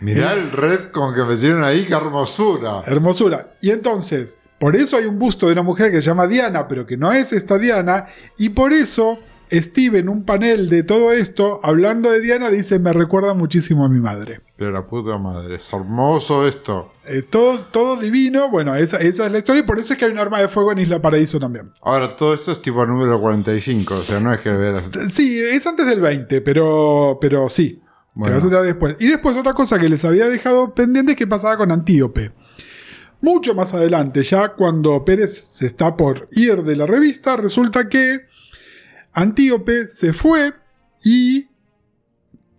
Mirá el red con que metieron ahí, qué hermosura. Hermosura. Y entonces, por eso hay un busto de una mujer que se llama Diana, pero que no es esta Diana. Y por eso Steve en un panel de todo esto, hablando de Diana, dice, me recuerda muchísimo a mi madre. Pero la puta madre, es hermoso esto. Eh, todo, todo divino. Bueno, esa, esa es la historia y por eso es que hay un arma de fuego en Isla Paraíso también. Ahora, todo esto es tipo número 45, o sea, no es que. Sí, es antes del 20, pero, pero sí. Bueno. Te vas a enterar después. Y después otra cosa que les había dejado pendiente es que pasaba con Antíope. Mucho más adelante, ya cuando Pérez se está por ir de la revista, resulta que Antíope se fue y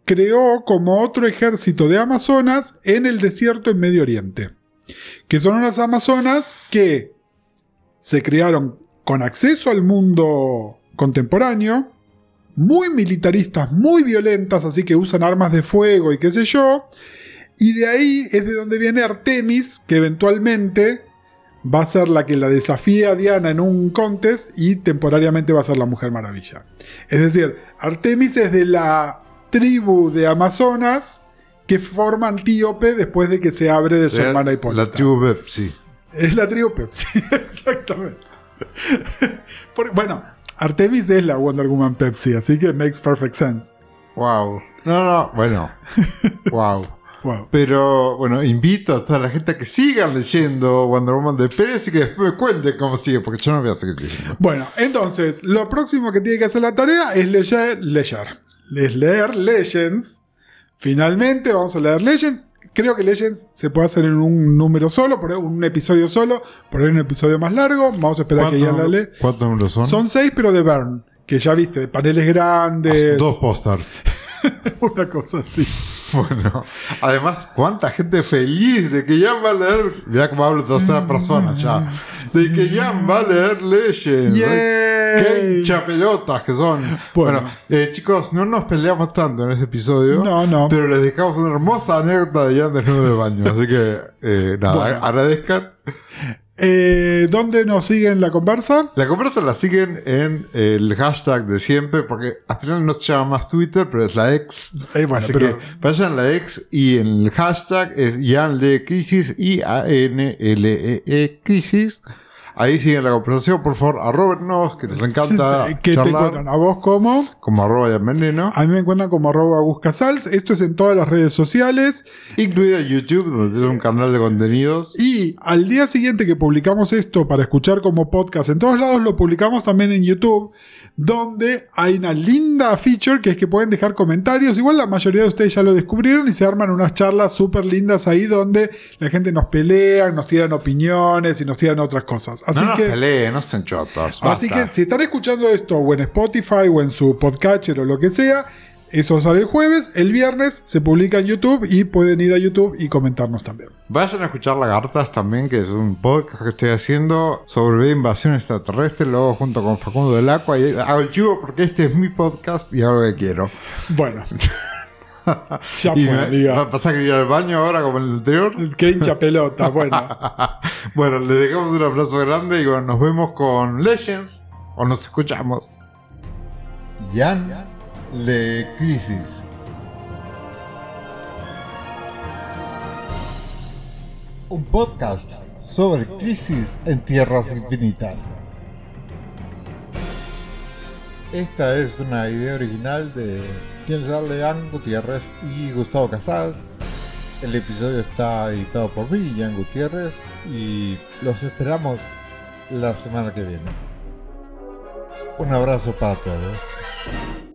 creó como otro ejército de amazonas en el desierto en Medio Oriente. Que son unas amazonas que se crearon con acceso al mundo contemporáneo, muy militaristas, muy violentas, así que usan armas de fuego y qué sé yo, Y de ahí es de donde viene Artemis, que eventualmente va a ser la que la desafía a Diana en un contest y temporariamente va a ser la Mujer Maravilla. Es decir, Artemis es de la tribu de Amazonas que forma Antíope después de que se abre de su hermana Hipólita. La tribu Pepsi. Es la tribu Pepsi, exactamente. Porque, bueno, Artemis es la Wonder Woman Pepsi, así que makes perfect sense. Wow. No, no, bueno. wow. Wow. Pero bueno, invito a toda la gente a que sigan leyendo Wonder Woman de Pérez y que después me cuenten cómo sigue, porque yo no voy a seguir leyendo. Bueno, entonces, lo próximo que tiene que hacer la tarea es leer, leer, es leer Legends. Finalmente vamos a leer Legends. Creo que Legends se puede hacer en un número solo, por un episodio solo, por ahí un episodio más largo. Vamos a esperar que ya la lee. ¿Cuántos números son? Son seis, pero de Burn, que ya viste, de paneles grandes. Dos pósters. una cosa así. Bueno, además, cuánta gente feliz de que Jan va a leer. Mira cómo hablo de tercera persona ya. De que Jan va a leer Legends. Yay. Qué hinchapelotas que son. Bueno. Bueno, eh, chicos, no nos peleamos tanto en este episodio. No, no. Pero les dejamos una hermosa anécdota de Jan desnudo de baño. Así que, eh, nada, Bueno. agradezcan. Eh, ¿Dónde nos siguen la conversa? La conversa la siguen en el hashtag de siempre, porque al final no se llama más Twitter, pero es la ex. Eh, bueno, Así pero- que vayan a la ex y en el hashtag es Yanle Crisis, I-A-N-L-E-E E Crisis. Ahí siguen la conversación, por favor, arrobennos, que nos encanta que te encuentran a vos como. como arroba Jan Veneno, A mí me encuentran como arroba buscasals. Esto es en todas las redes sociales. incluida YouTube, donde tenemos un canal de contenidos. Y al día siguiente que publicamos esto para escuchar como podcast en todos lados, lo publicamos también en YouTube, donde hay una linda feature que es que pueden dejar comentarios. Igual la mayoría de ustedes ya lo descubrieron y se arman unas charlas súper lindas ahí donde la gente nos pelea, nos tiran opiniones y nos tiran otras cosas. Así no nos que... peleen, no sean chotos. Así basta. que si están escuchando esto o en Spotify o en su podcatcher o lo que sea, eso sale el jueves, el viernes se publica en YouTube y pueden ir a YouTube y comentarnos también. Vayan a escuchar Lagartas también, que es un podcast que estoy haciendo sobre invasión extraterrestre, luego junto con Facundo del Aqua, y hago el chivo porque este es mi podcast y hago lo que quiero. Bueno, ya y fue, me- diga. ¿va a pasar que ir al baño ahora como en el anterior? Qué hincha pelota, bueno. bueno, les dejamos un abrazo grande y bueno, nos vemos con Legends, o nos escuchamos. Jan Le Crisis. Un podcast sobre crisis en tierras infinitas. Esta es una idea original de Charles Leán Gutiérrez y Gustavo Casals. El episodio está editado por mí, Jan Gutiérrez, y los esperamos la semana que viene. Un abrazo para todos.